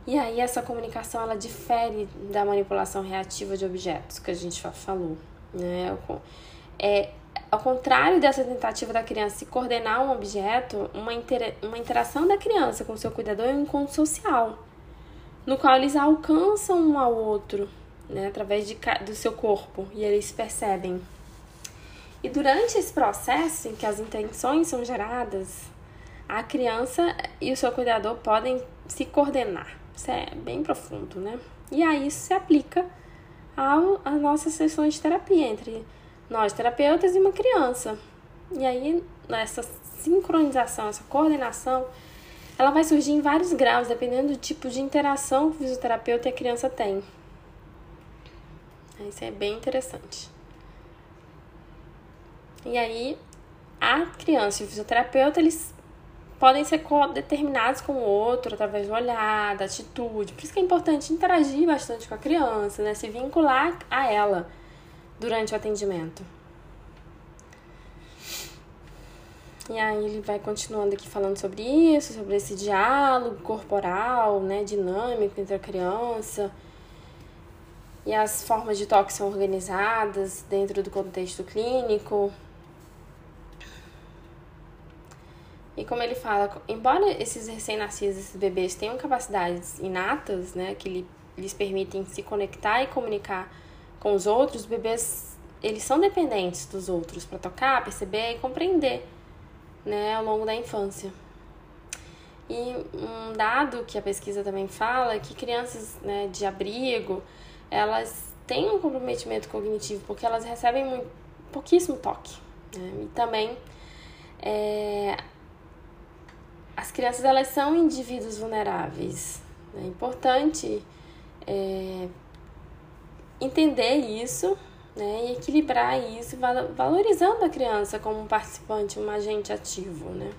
E aí essa comunicação ela difere da manipulação reativa de objetos que a gente já falou, né? É, ao contrário dessa tentativa da criança se coordenar um objeto, uma, intera uma interação da criança com seu cuidador é um encontro social, no qual eles alcançam um ao outro, né, através de, do seu corpo, e eles percebem. E durante esse processo em que as intenções são geradas, a criança e o seu cuidador podem se coordenar. Isso é bem profundo, né? E aí isso se aplica ao, às nossas sessões de terapia entre nós terapeutas e uma criança. E aí essa sincronização, essa coordenação, ela vai surgir em vários graus, dependendo do tipo de interação que o fisioterapeuta e a criança têm. Isso é bem interessante. E aí, a criança e o fisioterapeuta, eles podem ser determinados com o outro através do olhar, da atitude. Por isso que é importante interagir bastante com a criança, né? Se vincular a ela durante o atendimento. E aí ele vai continuando aqui falando sobre isso, sobre esse diálogo corporal, né, dinâmico entre a criança e as formas de toque são organizadas dentro do contexto clínico. E como ele fala, embora esses recém-nascidos, esses bebês tenham capacidades inatas, né, que lhes permitem se conectar e comunicar com os outros, os bebês eles são dependentes dos outros para tocar, perceber e compreender, né, ao longo da infância. E um dado que a pesquisa também fala é que crianças né, de abrigo, elas têm um comprometimento cognitivo porque elas recebem muito, pouquíssimo toque. Né? E também é, as crianças elas são indivíduos vulneráveis. É importante é, entender isso né, e equilibrar isso, valorizando a criança como um participante, um agente ativo. Né?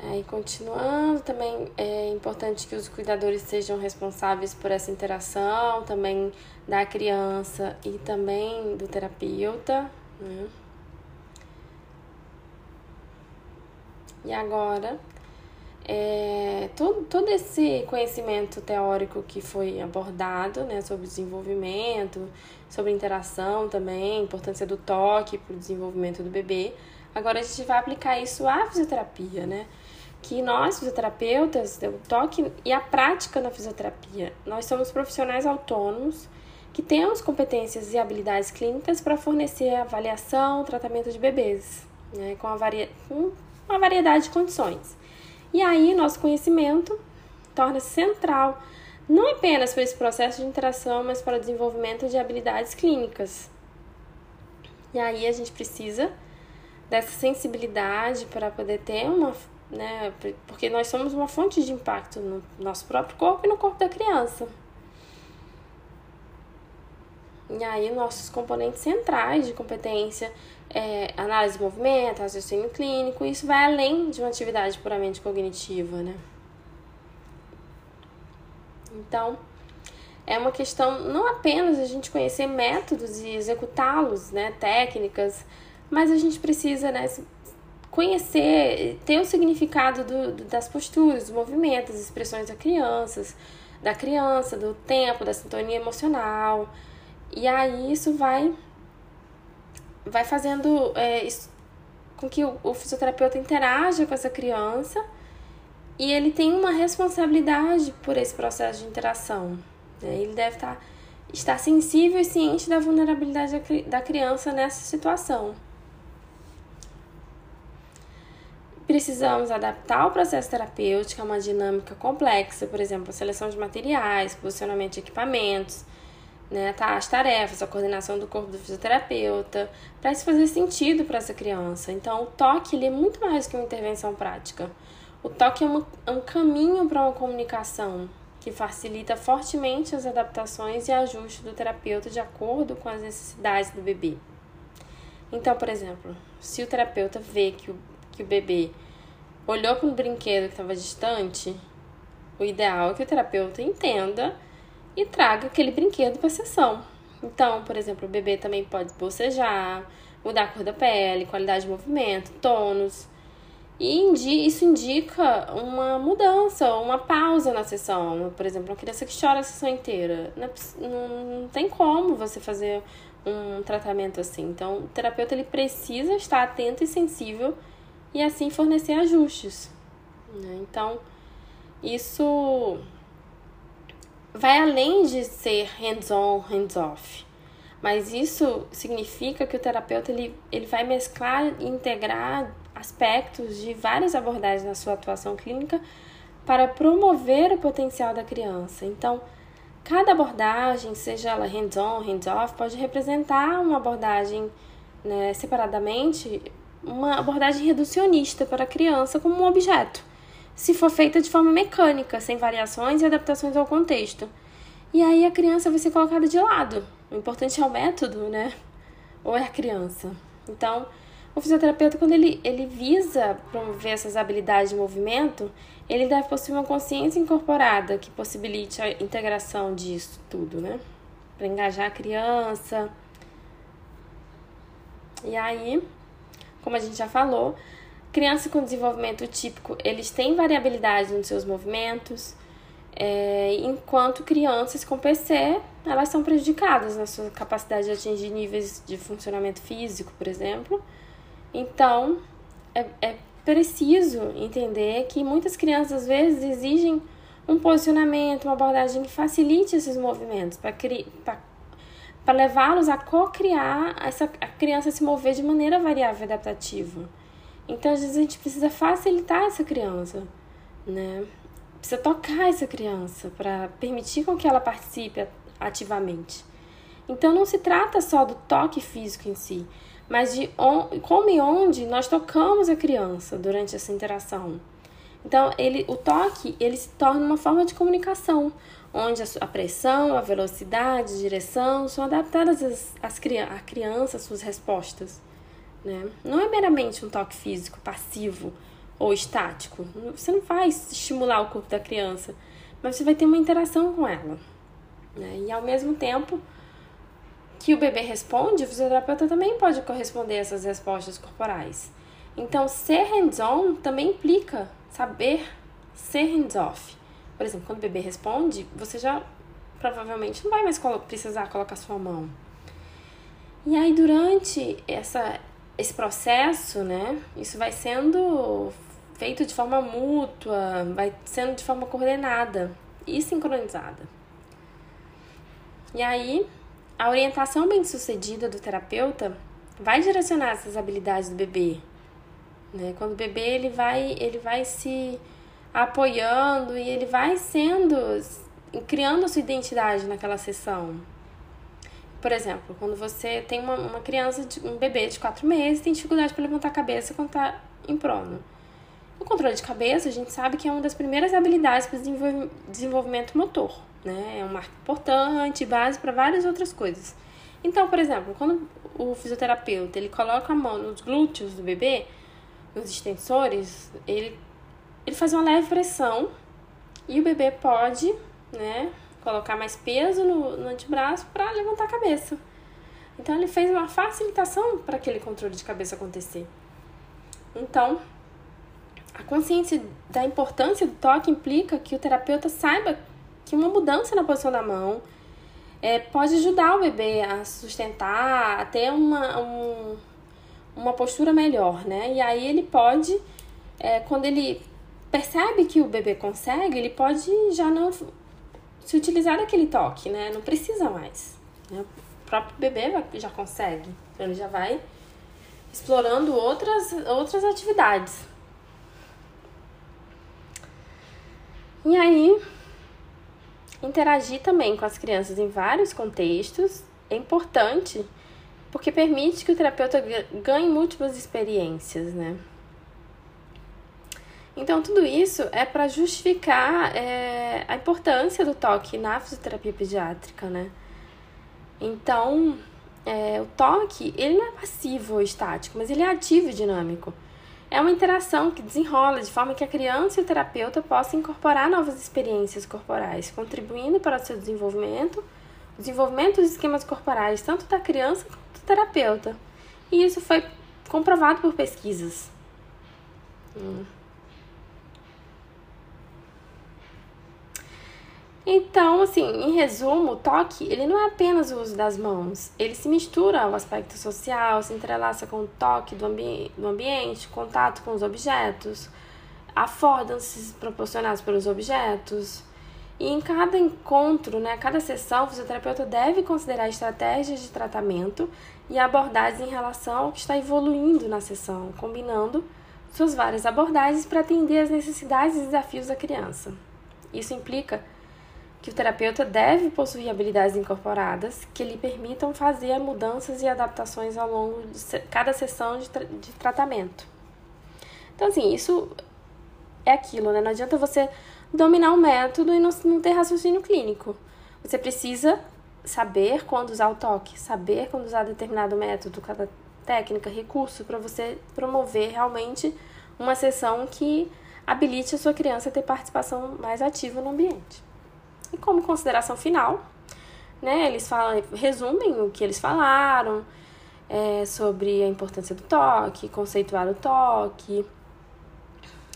Aí, continuando, também é importante que os cuidadores sejam responsáveis por essa interação, também da criança e também do terapeuta. Né? E agora, é, todo, todo esse conhecimento teórico que foi abordado né, sobre desenvolvimento, sobre interação também, importância do toque para o desenvolvimento do bebê, agora a gente vai aplicar isso à fisioterapia, né? Que nós, fisioterapeutas, o toque e a prática na fisioterapia, nós somos profissionais autônomos que temos competências e habilidades clínicas para fornecer avaliação, tratamento de bebês, né, com, varia com uma variedade de condições. E aí, nosso conhecimento torna-se central, não apenas para esse processo de interação, mas para o desenvolvimento de habilidades clínicas. E aí a gente precisa dessa sensibilidade para poder ter uma, né, porque nós somos uma fonte de impacto no nosso próprio corpo e no corpo da criança. E aí, nossos componentes centrais de competência é análise de movimento, raciocínio clínico, isso vai além de uma atividade puramente cognitiva, né? Então, é uma questão não apenas a gente conhecer métodos e executá-los, né, técnicas, mas a gente precisa, né, conhecer, ter o significado do, das posturas, dos movimentos, das expressões da criança, da criança, do tempo, da sintonia emocional, e aí isso vai, vai fazendo é, isso, com que o, o fisioterapeuta interaja com essa criança e ele tem uma responsabilidade por esse processo de interação. Né? Ele deve estar, tá, estar sensível e ciente da vulnerabilidade da criança nessa situação. Precisamos adaptar o processo terapêutico a uma dinâmica complexa, por exemplo, a seleção de materiais, posicionamento de equipamentos, né, tá, as tarefas, a coordenação do corpo do fisioterapeuta, para isso fazer sentido para essa criança. Então, o toque ele é muito mais que uma intervenção prática. O toque é, uma, é um caminho para uma comunicação que facilita fortemente as adaptações e ajustes do terapeuta de acordo com as necessidades do bebê. Então, por exemplo, se o terapeuta vê que o, que o bebê olhou para um brinquedo que estava distante, o ideal é que o terapeuta entenda e traga aquele brinquedo para a sessão. Então, por exemplo, o bebê também pode bocejar, mudar a cor da pele, qualidade de movimento, tônus. E isso indica uma mudança, uma pausa na sessão. Por exemplo, uma criança que chora a sessão inteira. Não, é tem como você fazer um tratamento assim. Então, o terapeuta ele precisa estar atento e sensível e assim fornecer ajustes. Né? Então, isso vai além de ser hands-on, hands-off. Mas isso significa que o terapeuta ele, ele vai mesclar e integrar aspectos de várias abordagens na sua atuação clínica para promover o potencial da criança. Então, cada abordagem, seja ela hands-on, hands-off, pode representar uma abordagem né, separadamente, uma abordagem reducionista para a criança como um objeto se for feita de forma mecânica, sem variações e adaptações ao contexto. E aí a criança vai ser colocada de lado. O importante é o método, né? Ou é a criança. Então, o fisioterapeuta, quando ele, ele visa promover essas habilidades de movimento, ele deve possuir uma consciência incorporada que possibilite a integração disso tudo, né? Para engajar a criança. E aí, como a gente já falou, Crianças com desenvolvimento típico, eles têm variabilidade nos seus movimentos, é, enquanto crianças com PC, elas são prejudicadas na sua capacidade de atingir níveis de funcionamento físico, por exemplo. Então, é, é preciso entender que muitas crianças, às vezes, exigem um posicionamento, uma abordagem que facilite esses movimentos, para levá-los a co-criar essa a criança se mover de maneira variável e adaptativa. Então, às vezes, a gente precisa facilitar essa criança, né? Precisa tocar essa criança para permitir com que ela participe ativamente. Então, não se trata só do toque físico em si, mas de on, como e onde nós tocamos a criança durante essa interação. Então, ele, o toque ele se torna uma forma de comunicação, onde a, pressão, a velocidade, a direção são adaptadas às, às, à criança, às suas respostas. Né? Não é meramente um toque físico passivo ou estático. Você não vai estimular o corpo da criança, mas você vai ter uma interação com ela. Né? E ao mesmo tempo que o bebê responde, o fisioterapeuta também pode corresponder a essas respostas corporais. Então, ser hands-on também implica saber ser hands-off. Por exemplo, quando o bebê responde, você já provavelmente não vai mais precisar colocar sua mão. E aí, durante essa, esse processo, né, isso vai sendo feito de forma mútua, vai sendo de forma coordenada e sincronizada. E aí, a orientação bem-sucedida do terapeuta vai direcionar essas habilidades do bebê. Né? Quando o bebê ele vai, ele vai se apoiando e ele vai sendo criando sua identidade naquela sessão. Por exemplo, quando você tem uma, uma criança, de, um bebê de quatro meses, tem dificuldade para levantar a cabeça quando está em prono. O controle de cabeça, a gente sabe que é uma das primeiras habilidades para o desenvolvimento motor, né? É um marco importante, base para várias outras coisas. Então, por exemplo, quando o fisioterapeuta ele coloca a mão nos glúteos do bebê, nos extensores, ele, ele faz uma leve pressão e o bebê pode, né, colocar mais peso no, no antebraço para levantar a cabeça. Então, ele fez uma facilitação para aquele controle de cabeça acontecer. Então, a consciência da importância do toque implica que o terapeuta saiba que uma mudança na posição da mão é, pode ajudar o bebê a sustentar, a ter uma, um, uma postura melhor, né? E aí ele pode, é, quando ele percebe que o bebê consegue, ele pode já não se utilizar daquele toque, né? Não precisa mais. Né? O próprio bebê já consegue. Então ele já vai explorando outras, outras atividades. E aí, interagir também com as crianças em vários contextos é importante porque permite que o terapeuta ganhe múltiplas experiências, né? Então, tudo isso é para justificar é, a importância do toque na fisioterapia pediátrica, né? Então, é, o toque, ele não é passivo ou estático, mas ele é ativo e dinâmico. É uma interação que desenrola de forma que a criança e o terapeuta possam incorporar novas experiências corporais, contribuindo para o seu desenvolvimento, o desenvolvimento dos esquemas corporais, tanto da criança quanto do terapeuta. E isso foi comprovado por pesquisas. Hum. Então, assim, em resumo, o toque, ele não é apenas o uso das mãos. Ele se mistura ao aspecto social, se entrelaça com o toque do, ambi do ambiente, contato com os objetos, affordances proporcionados pelos objetos. E em cada encontro, né, cada sessão, o fisioterapeuta deve considerar estratégias de tratamento e abordagens em relação ao que está evoluindo na sessão, combinando suas várias abordagens para atender às necessidades e desafios da criança. Isso implica que o terapeuta deve possuir habilidades incorporadas que lhe permitam fazer mudanças e adaptações ao longo de cada sessão de, tra de tratamento. Então, assim, isso é aquilo, né? Não adianta você dominar o método e não, não ter raciocínio clínico. Você precisa saber quando usar o toque, saber quando usar determinado método, cada técnica, recurso, para você promover realmente uma sessão que habilite a sua criança a ter participação mais ativa no ambiente. E como consideração final, né, eles falam, resumem o que eles falaram é, sobre a importância do toque, conceituar o toque.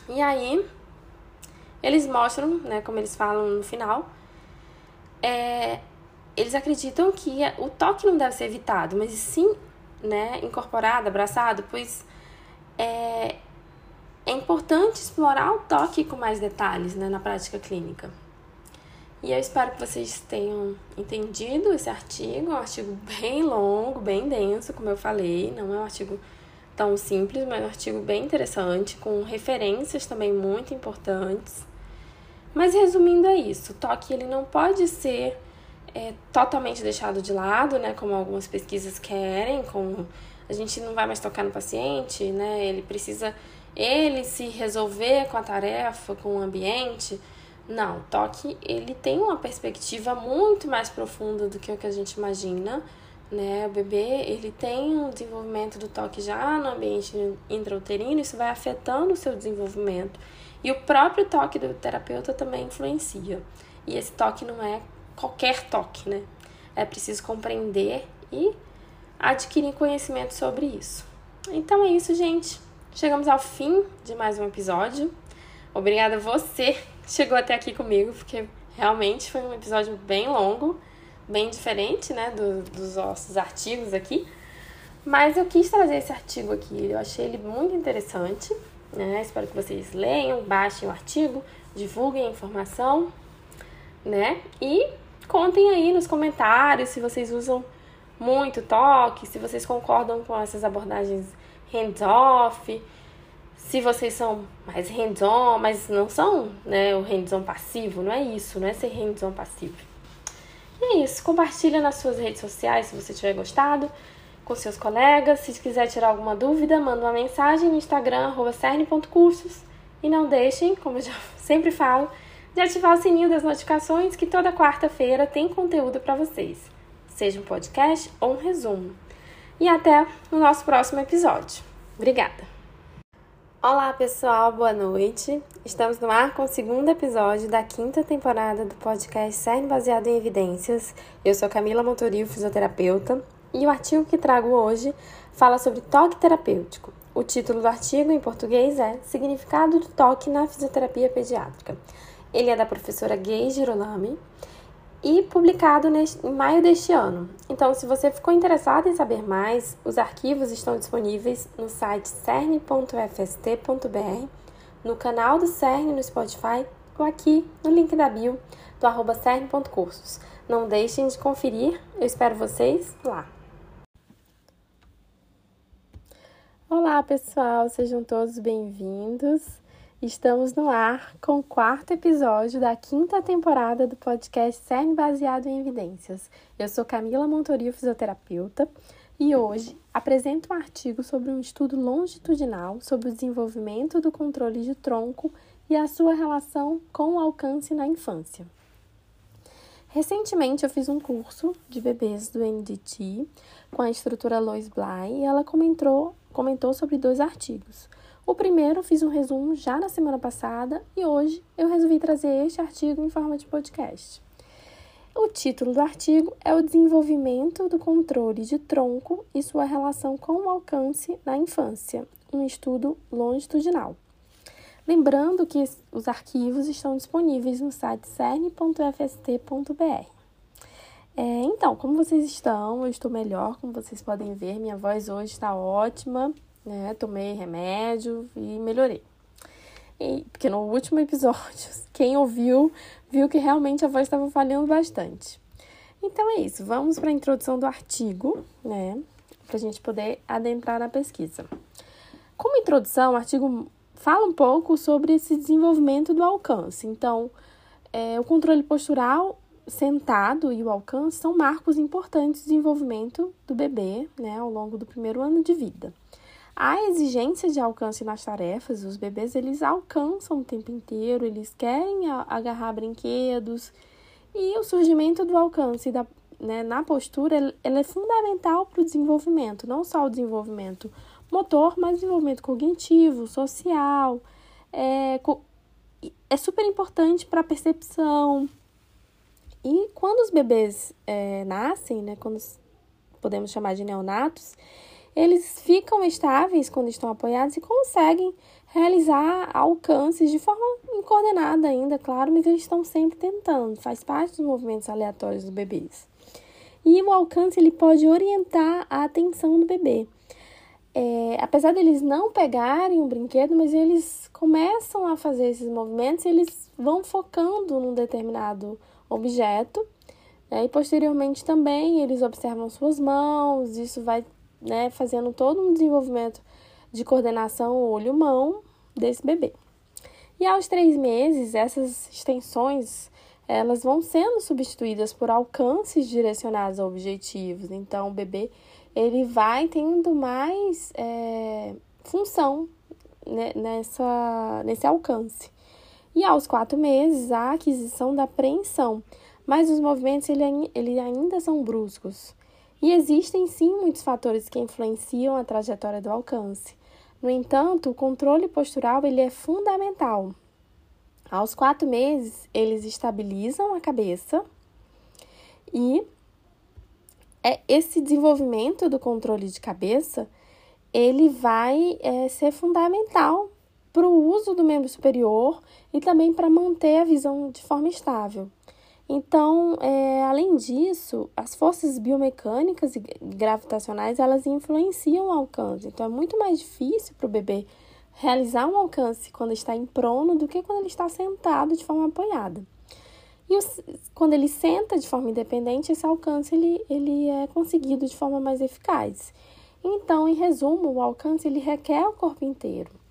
E aí, eles mostram, né, como eles falam no final, é, eles acreditam que o toque não deve ser evitado, mas sim né, incorporado, abraçado, pois é, é importante explorar o toque com mais detalhes né, na prática clínica. E eu espero que vocês tenham entendido esse artigo. É um artigo bem longo, bem denso, como eu falei. Não é um artigo tão simples, mas é um artigo bem interessante, com referências também muito importantes. Mas resumindo é isso, o toque ele não pode ser é, totalmente deixado de lado, né? Como algumas pesquisas querem, como a gente não vai mais tocar no paciente, né? Ele precisa ele se resolver com a tarefa, com o ambiente. Não, toque ele tem uma perspectiva muito mais profunda do que o que a gente imagina, né? O bebê ele tem um desenvolvimento do toque já no ambiente intrauterino, isso vai afetando o seu desenvolvimento. E o próprio toque do terapeuta também influencia. E esse toque não é qualquer toque, né? É preciso compreender e adquirir conhecimento sobre isso. Então é isso, gente. Chegamos ao fim de mais um episódio. Obrigada a você chegou até aqui comigo, porque realmente foi um episódio bem longo, bem diferente, né, do, dos nossos artigos aqui. Mas eu quis trazer esse artigo aqui, eu achei ele muito interessante, né? Espero que vocês leiam, baixem o artigo, divulguem a informação, né? E contem aí nos comentários se vocês usam muito toque, se vocês concordam com essas abordagens hands-off, se vocês são mais hands-on, mas não são né, o hands-on passivo, não é isso, não é ser hands-on passivo. E é isso, compartilha nas suas redes sociais se você tiver gostado, com seus colegas. Se quiser tirar alguma dúvida, manda uma mensagem no Instagram, cerne.cursos. E não deixem, como eu já sempre falo, de ativar o sininho das notificações que toda quarta-feira tem conteúdo para vocês, seja um podcast ou um resumo. E até o nosso próximo episódio. Obrigada! Olá pessoal, boa noite. Estamos no ar com o segundo episódio da quinta temporada do podcast CERN Baseado em Evidências. Eu sou Camila Montoril, fisioterapeuta, e o artigo que trago hoje fala sobre toque terapêutico. O título do artigo em português é Significado do toque na fisioterapia pediátrica. Ele é da professora Gay Girolami e publicado neste, em maio deste ano. Então, se você ficou interessado em saber mais, os arquivos estão disponíveis no site cern.fst.br, no canal do CERN no Spotify ou aqui no link da bio do arroba cern.cursos. Não deixem de conferir, eu espero vocês lá. Olá pessoal, sejam todos bem-vindos. Estamos no ar com o quarto episódio da quinta temporada do podcast CERN Baseado em Evidências. Eu sou Camila Montorio, fisioterapeuta, e hoje apresento um artigo sobre um estudo longitudinal sobre o desenvolvimento do controle de tronco e a sua relação com o alcance na infância. Recentemente eu fiz um curso de bebês do NDT com a instrutora Lois Bly e ela comentou, comentou sobre dois artigos. O primeiro fiz um resumo já na semana passada e hoje eu resolvi trazer este artigo em forma de podcast. O título do artigo é O Desenvolvimento do Controle de Tronco e Sua Relação com o Alcance na Infância, um estudo longitudinal. Lembrando que os arquivos estão disponíveis no site cern.fst.br. É, então, como vocês estão? Eu estou melhor, como vocês podem ver, minha voz hoje está ótima né? Tomei remédio e melhorei. E, porque no último episódio, quem ouviu, viu que realmente a voz estava falhando bastante. Então é isso, vamos para a introdução do artigo, né? Para a gente poder adentrar na pesquisa. Como introdução, o artigo fala um pouco sobre esse desenvolvimento do alcance. Então, é, o controle postural sentado e o alcance são marcos importantes de desenvolvimento do bebê né, ao longo do primeiro ano de vida. A exigência de alcance nas tarefas, os bebês eles alcançam o tempo inteiro, eles querem agarrar brinquedos e o surgimento do alcance da, né, na postura ela é fundamental para o desenvolvimento, não só o desenvolvimento motor, mas desenvolvimento cognitivo, social, é, é super importante para a percepção. E quando os bebês é, nascem, né, quando podemos chamar de neonatos, eles ficam estáveis quando estão apoiados e conseguem realizar alcances de forma incoordenada ainda, claro, mas eles estão sempre tentando, faz parte dos movimentos aleatórios dos bebês. E o alcance ele pode orientar a atenção do bebê. É, apesar deles não pegarem um brinquedo, mas eles começam a fazer esses movimentos, eles vão focando num determinado objeto, né, e posteriormente também eles observam suas mãos, isso vai né, fazendo todo um desenvolvimento de coordenação olho-mão desse bebê. E aos três meses, essas extensões elas vão sendo substituídas por alcances direcionados a objetivos. Então, o bebê ele vai tendo mais é, função né, nessa, nesse alcance. E aos quatro meses, a aquisição da apreensão, mas os movimentos ele, ele ainda são bruscos. E existem sim muitos fatores que influenciam a trajetória do alcance. No entanto, o controle postural ele é fundamental. Aos quatro meses, eles estabilizam a cabeça e é esse desenvolvimento do controle de cabeça ele vai é, ser fundamental para o uso do membro superior e também para manter a visão de forma estável. Então, é, além disso, as forças biomecânicas e gravitacionais elas influenciam o alcance. Então, é muito mais difícil para o bebê realizar um alcance quando está em prono do que quando ele está sentado de forma apoiada. E os, quando ele senta de forma independente, esse alcance ele, ele é conseguido de forma mais eficaz. Então, em resumo, o alcance ele requer o corpo inteiro.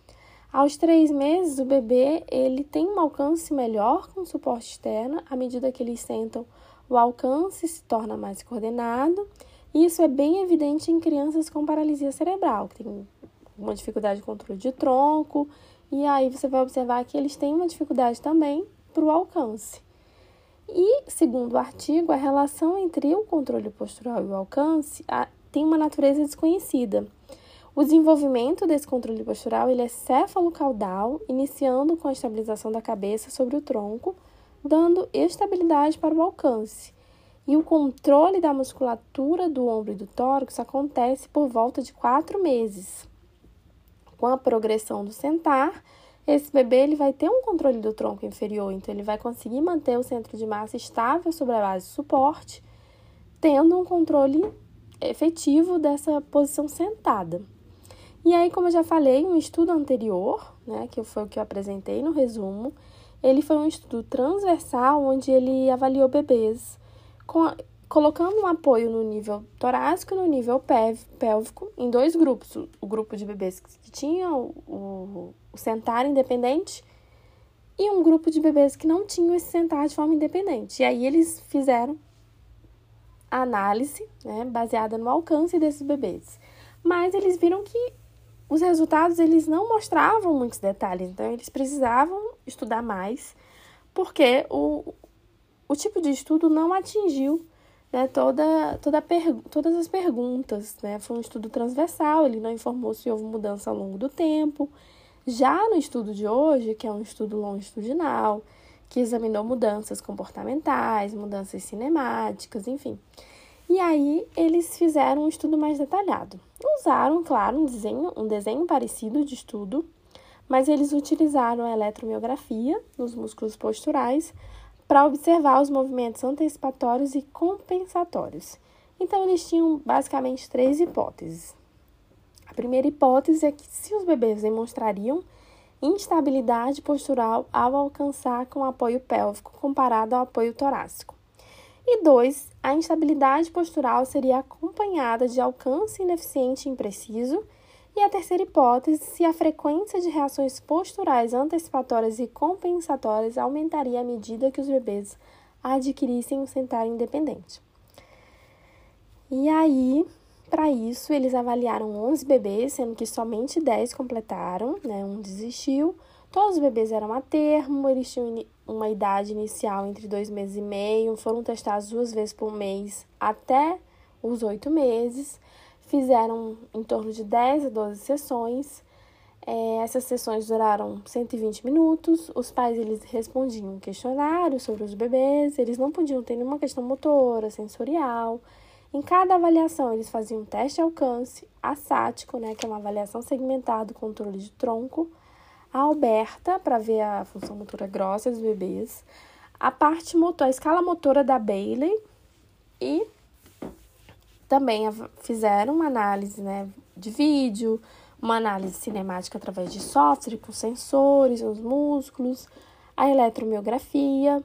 Aos três meses, o bebê ele tem um alcance melhor com suporte externo. À medida que eles sentam, o alcance se torna mais coordenado. Isso é bem evidente em crianças com paralisia cerebral, que tem uma dificuldade de controle de tronco. E aí você vai observar que eles têm uma dificuldade também para o alcance. E, segundo o artigo, a relação entre o controle postural e o alcance tem uma natureza desconhecida. O desenvolvimento desse controle postural ele é céfalo-caudal, iniciando com a estabilização da cabeça sobre o tronco, dando estabilidade para o alcance. E o controle da musculatura do ombro e do tórax acontece por volta de quatro meses. Com a progressão do sentar, esse bebê ele vai ter um controle do tronco inferior, então ele vai conseguir manter o centro de massa estável sobre a base de suporte, tendo um controle efetivo dessa posição sentada. E aí, como eu já falei, um estudo anterior, né, que foi o que eu apresentei no resumo, ele foi um estudo transversal onde ele avaliou bebês com, colocando um apoio no nível torácico e no nível pélvico em dois grupos. O grupo de bebês que tinham o, o sentar independente e um grupo de bebês que não tinham esse sentar de forma independente. E aí eles fizeram a análise né, baseada no alcance desses bebês. Mas eles viram que os resultados eles não mostravam muitos detalhes, então eles precisavam estudar mais, porque o, o tipo de estudo não atingiu né, toda, toda todas as perguntas. Né? Foi um estudo transversal, ele não informou se houve mudança ao longo do tempo. Já no estudo de hoje, que é um estudo longitudinal, que examinou mudanças comportamentais, mudanças cinemáticas, enfim. E aí eles fizeram um estudo mais detalhado. Usaram, claro, um desenho, um desenho parecido de estudo, mas eles utilizaram a eletromiografia nos músculos posturais para observar os movimentos antecipatórios e compensatórios. Então, eles tinham basicamente três hipóteses. A primeira hipótese é que se os bebês demonstrariam instabilidade postural ao alcançar com apoio pélvico comparado ao apoio torácico. E dois, a instabilidade postural seria acompanhada de alcance ineficiente e impreciso. E a terceira hipótese, se a frequência de reações posturais antecipatórias e compensatórias aumentaria à medida que os bebês adquirissem um sentar independente. E aí, para isso, eles avaliaram 11 bebês, sendo que somente 10 completaram, né? Um desistiu. Todos os bebês eram a termo, eles tinham uma idade inicial entre dois meses e meio, foram testados duas vezes por mês até os oito meses, fizeram em torno de 10 a 12 sessões. É, essas sessões duraram 120 minutos. Os pais eles respondiam questionários sobre os bebês, eles não podiam ter nenhuma questão motora, sensorial. Em cada avaliação, eles faziam um teste alcance, assático, né, que é uma avaliação segmentada do controle de tronco, a Alberta, para ver a função motora grossa dos bebês, a parte motor, a escala motora da Bailey e também fizeram uma análise né, de vídeo, uma análise cinemática através de software com sensores nos músculos, a eletromiografia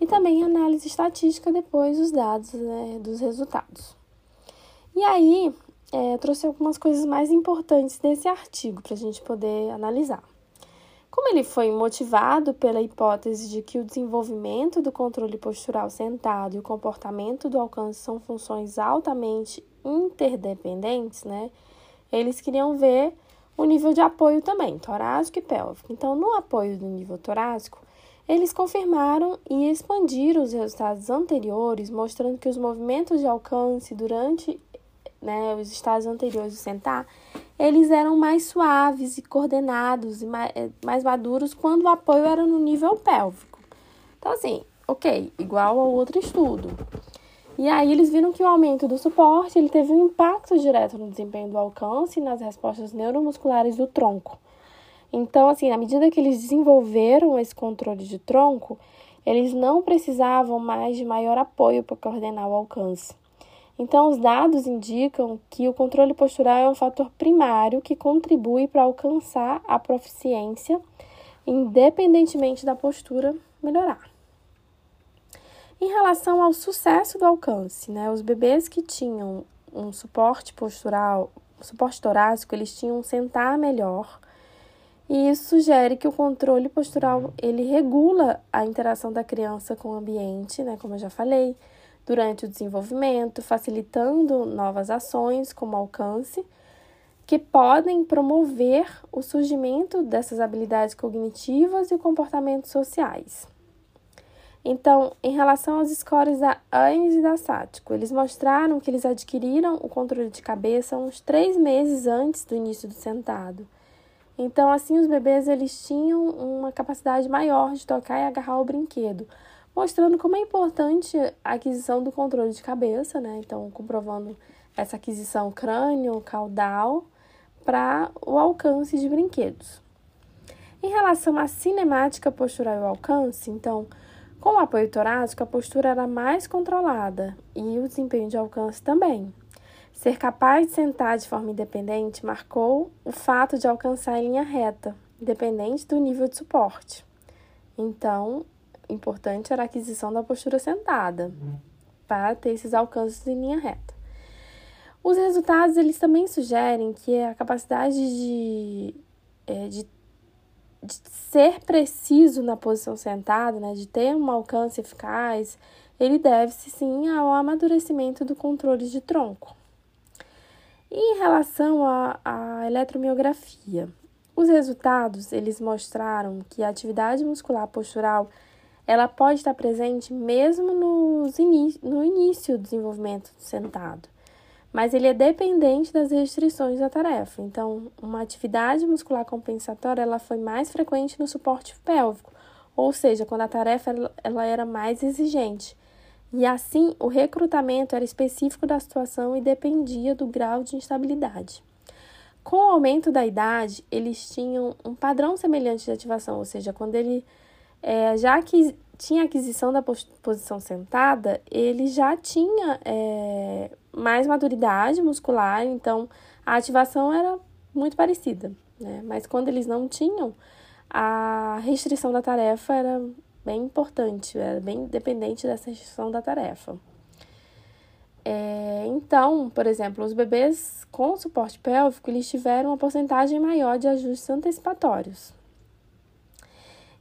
e também análise estatística depois dos dados né, dos resultados. E aí, é, trouxe algumas coisas mais importantes desse artigo para a gente poder analisar. Como ele foi motivado pela hipótese de que o desenvolvimento do controle postural sentado e o comportamento do alcance são funções altamente interdependentes, né? Eles queriam ver o nível de apoio também, torácico e pélvico. Então, no apoio do nível torácico, eles confirmaram e expandiram os resultados anteriores, mostrando que os movimentos de alcance durante né, os estados anteriores do sentar, eles eram mais suaves e coordenados e mais, eh, mais maduros quando o apoio era no nível pélvico. Então, assim, ok, igual ao outro estudo. E aí eles viram que o aumento do suporte ele teve um impacto direto no desempenho do alcance e nas respostas neuromusculares do tronco. Então, assim, à medida que eles desenvolveram esse controle de tronco, eles não precisavam mais de maior apoio para coordenar o alcance. Então, os dados indicam que o controle postural é um fator primário que contribui para alcançar a proficiência, independentemente da postura melhorar. Em relação ao sucesso do alcance, né, os bebês que tinham um suporte postural, suporte torácico, eles tinham um sentar melhor E isso sugere que o controle postural ele regula a interação da criança com o ambiente, né, como eu já falei, durante o desenvolvimento, facilitando novas ações como alcance, que podem promover o surgimento dessas habilidades cognitivas e comportamentos sociais. Então, em relação aos scores da AINES e da SATICO, eles mostraram que eles adquiriram o controle de cabeça uns três meses antes do início do sentado. Então, assim, os bebês eles tinham uma capacidade maior de tocar e agarrar o brinquedo, mostrando como é importante a aquisição do controle de cabeça, né? Então, comprovando essa aquisição crânio-caudal para o alcance de brinquedos. Em relação à cinemática postural e alcance, então, com o apoio torácico, a postura era mais controlada e o desempenho de alcance também. Ser capaz de sentar de forma independente marcou o fato de alcançar em linha reta, independente do nível de suporte. Então, importante era a aquisição da postura sentada para ter esses alcances em linha reta. Os resultados eles também sugerem que a capacidade de, é, de de ser preciso na posição sentada, né, de ter um alcance eficaz, ele deve-se sim ao amadurecimento do controle de tronco. E em relação à, eletromiografia, os resultados eles mostraram que a atividade muscular postural ela pode estar presente mesmo nos no início do desenvolvimento sentado mas ele é dependente das restrições da tarefa. Então, uma atividade muscular compensatória ela foi mais frequente no suporte pélvico, ou seja, quando a tarefa ela era mais exigente. E assim, o recrutamento era específico da situação e dependia do grau de instabilidade. Com o aumento da idade, eles tinham um padrão semelhante de ativação, ou seja, quando ele é, já que tinha aquisição da posição sentada, ele já tinha é, mais maturidade muscular, então a ativação era muito parecida, né? Mas quando eles não tinham, a restrição da tarefa era bem importante, era bem dependente dessa restrição da tarefa. É, então, por exemplo, os bebês com suporte pélvico, eles tiveram uma porcentagem maior de ajustes antecipatórios.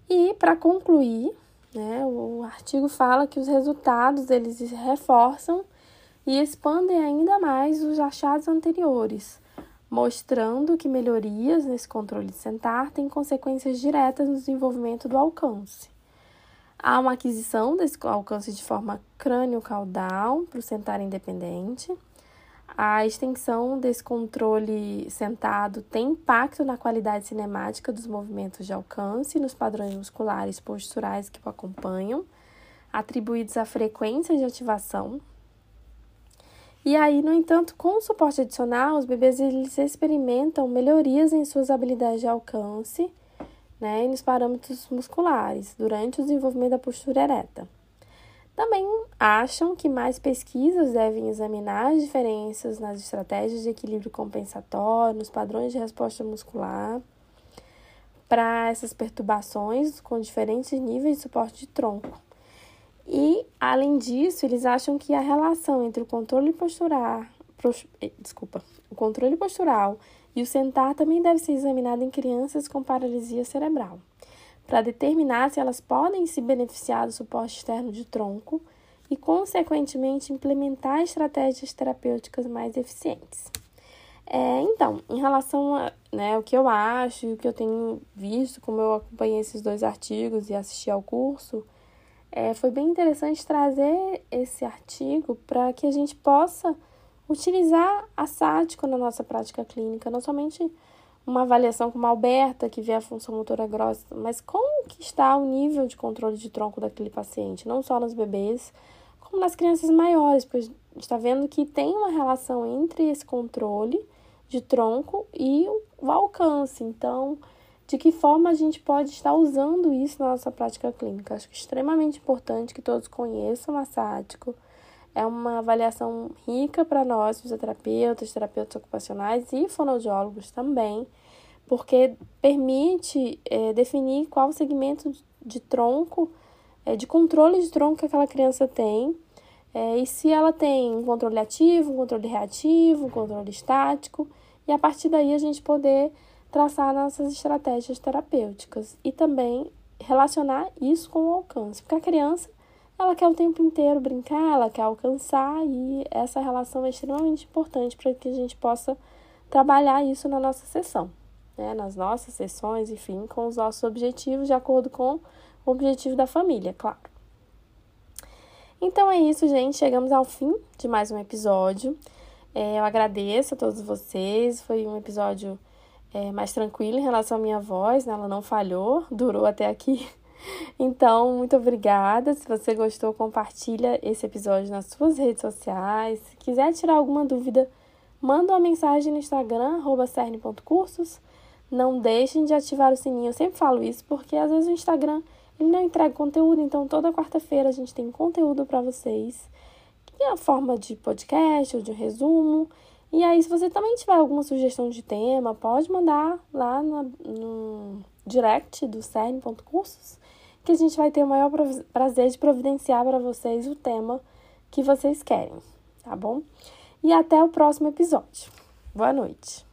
E, para concluir, né, o artigo fala que os resultados eles reforçam e expandem ainda mais os achados anteriores, mostrando que melhorias nesse controle de sentar têm consequências diretas no desenvolvimento do alcance. Há uma aquisição desse alcance de forma crânio-caudal para o sentar independente. A extensão desse controle sentado tem impacto na qualidade cinemática dos movimentos de alcance e nos padrões musculares posturais que o acompanham, atribuídos à frequência de ativação e aí, no entanto, com o suporte adicional, os bebês eles experimentam melhorias em suas habilidades de alcance né, e nos parâmetros musculares durante o desenvolvimento da postura ereta. Também acham que mais pesquisas devem examinar as diferenças nas estratégias de equilíbrio compensatório, nos padrões de resposta muscular, para essas perturbações com diferentes níveis de suporte de tronco. E, além disso, eles acham que a relação entre o controle postural, eh, desculpa, o controle postural e o sentar também deve ser examinado em crianças com paralisia cerebral, para determinar se elas podem se beneficiar do suporte externo de tronco e, consequentemente, implementar estratégias terapêuticas mais eficientes. É, então, em relação a né, o que eu acho e o que eu tenho visto, como eu acompanhei esses dois artigos e assisti ao curso, é, foi bem interessante trazer esse artigo para que a gente possa utilizar a sático na nossa prática clínica, não somente uma avaliação como a Alberta, que vê a função motora grossa, mas como que está o nível de controle de tronco daquele paciente, não só nos bebês, como nas crianças maiores, porque a gente está vendo que tem uma relação entre esse controle de tronco e o alcance. Então, de que forma a gente pode estar usando isso na nossa prática clínica. Acho que é extremamente importante que todos conheçam a SATICO. É uma avaliação rica para nós, fisioterapeutas, terapeutas ocupacionais e fonoaudiólogos também, porque permite é, definir qual segmento de tronco, é, de controle de tronco que aquela criança tem, é, e se ela tem um controle ativo, um controle reativo, um controle estático, e a partir daí a gente poder traçar nossas estratégias terapêuticas e também relacionar isso com o alcance, porque a criança ela quer o tempo inteiro brincar, ela quer alcançar e essa relação é extremamente importante para que a gente possa trabalhar isso na nossa sessão, né? nas nossas sessões, enfim, com os nossos objetivos de acordo com o objetivo da família, claro. Então é isso, gente. Chegamos ao fim de mais um episódio. É, eu agradeço a todos vocês. Foi um episódio é, mais tranquilo em relação à minha voz, né? ela não falhou, durou até aqui. Então, muito obrigada. Se você gostou, compartilha esse episódio nas suas redes sociais. Se quiser tirar alguma dúvida, manda uma mensagem no Instagram, cerne.cursos. Não deixem de ativar o sininho. Eu sempre falo isso porque às vezes o Instagram ele não entrega conteúdo, então toda quarta-feira a gente tem conteúdo para vocês. Em a forma de podcast ou de resumo. E aí, se você também tiver alguma sugestão de tema, pode mandar lá no, no direct do cern.cursos, que a gente vai ter o maior prazer de providenciar para vocês o tema que vocês querem, tá bom? E até o próximo episódio. Boa noite!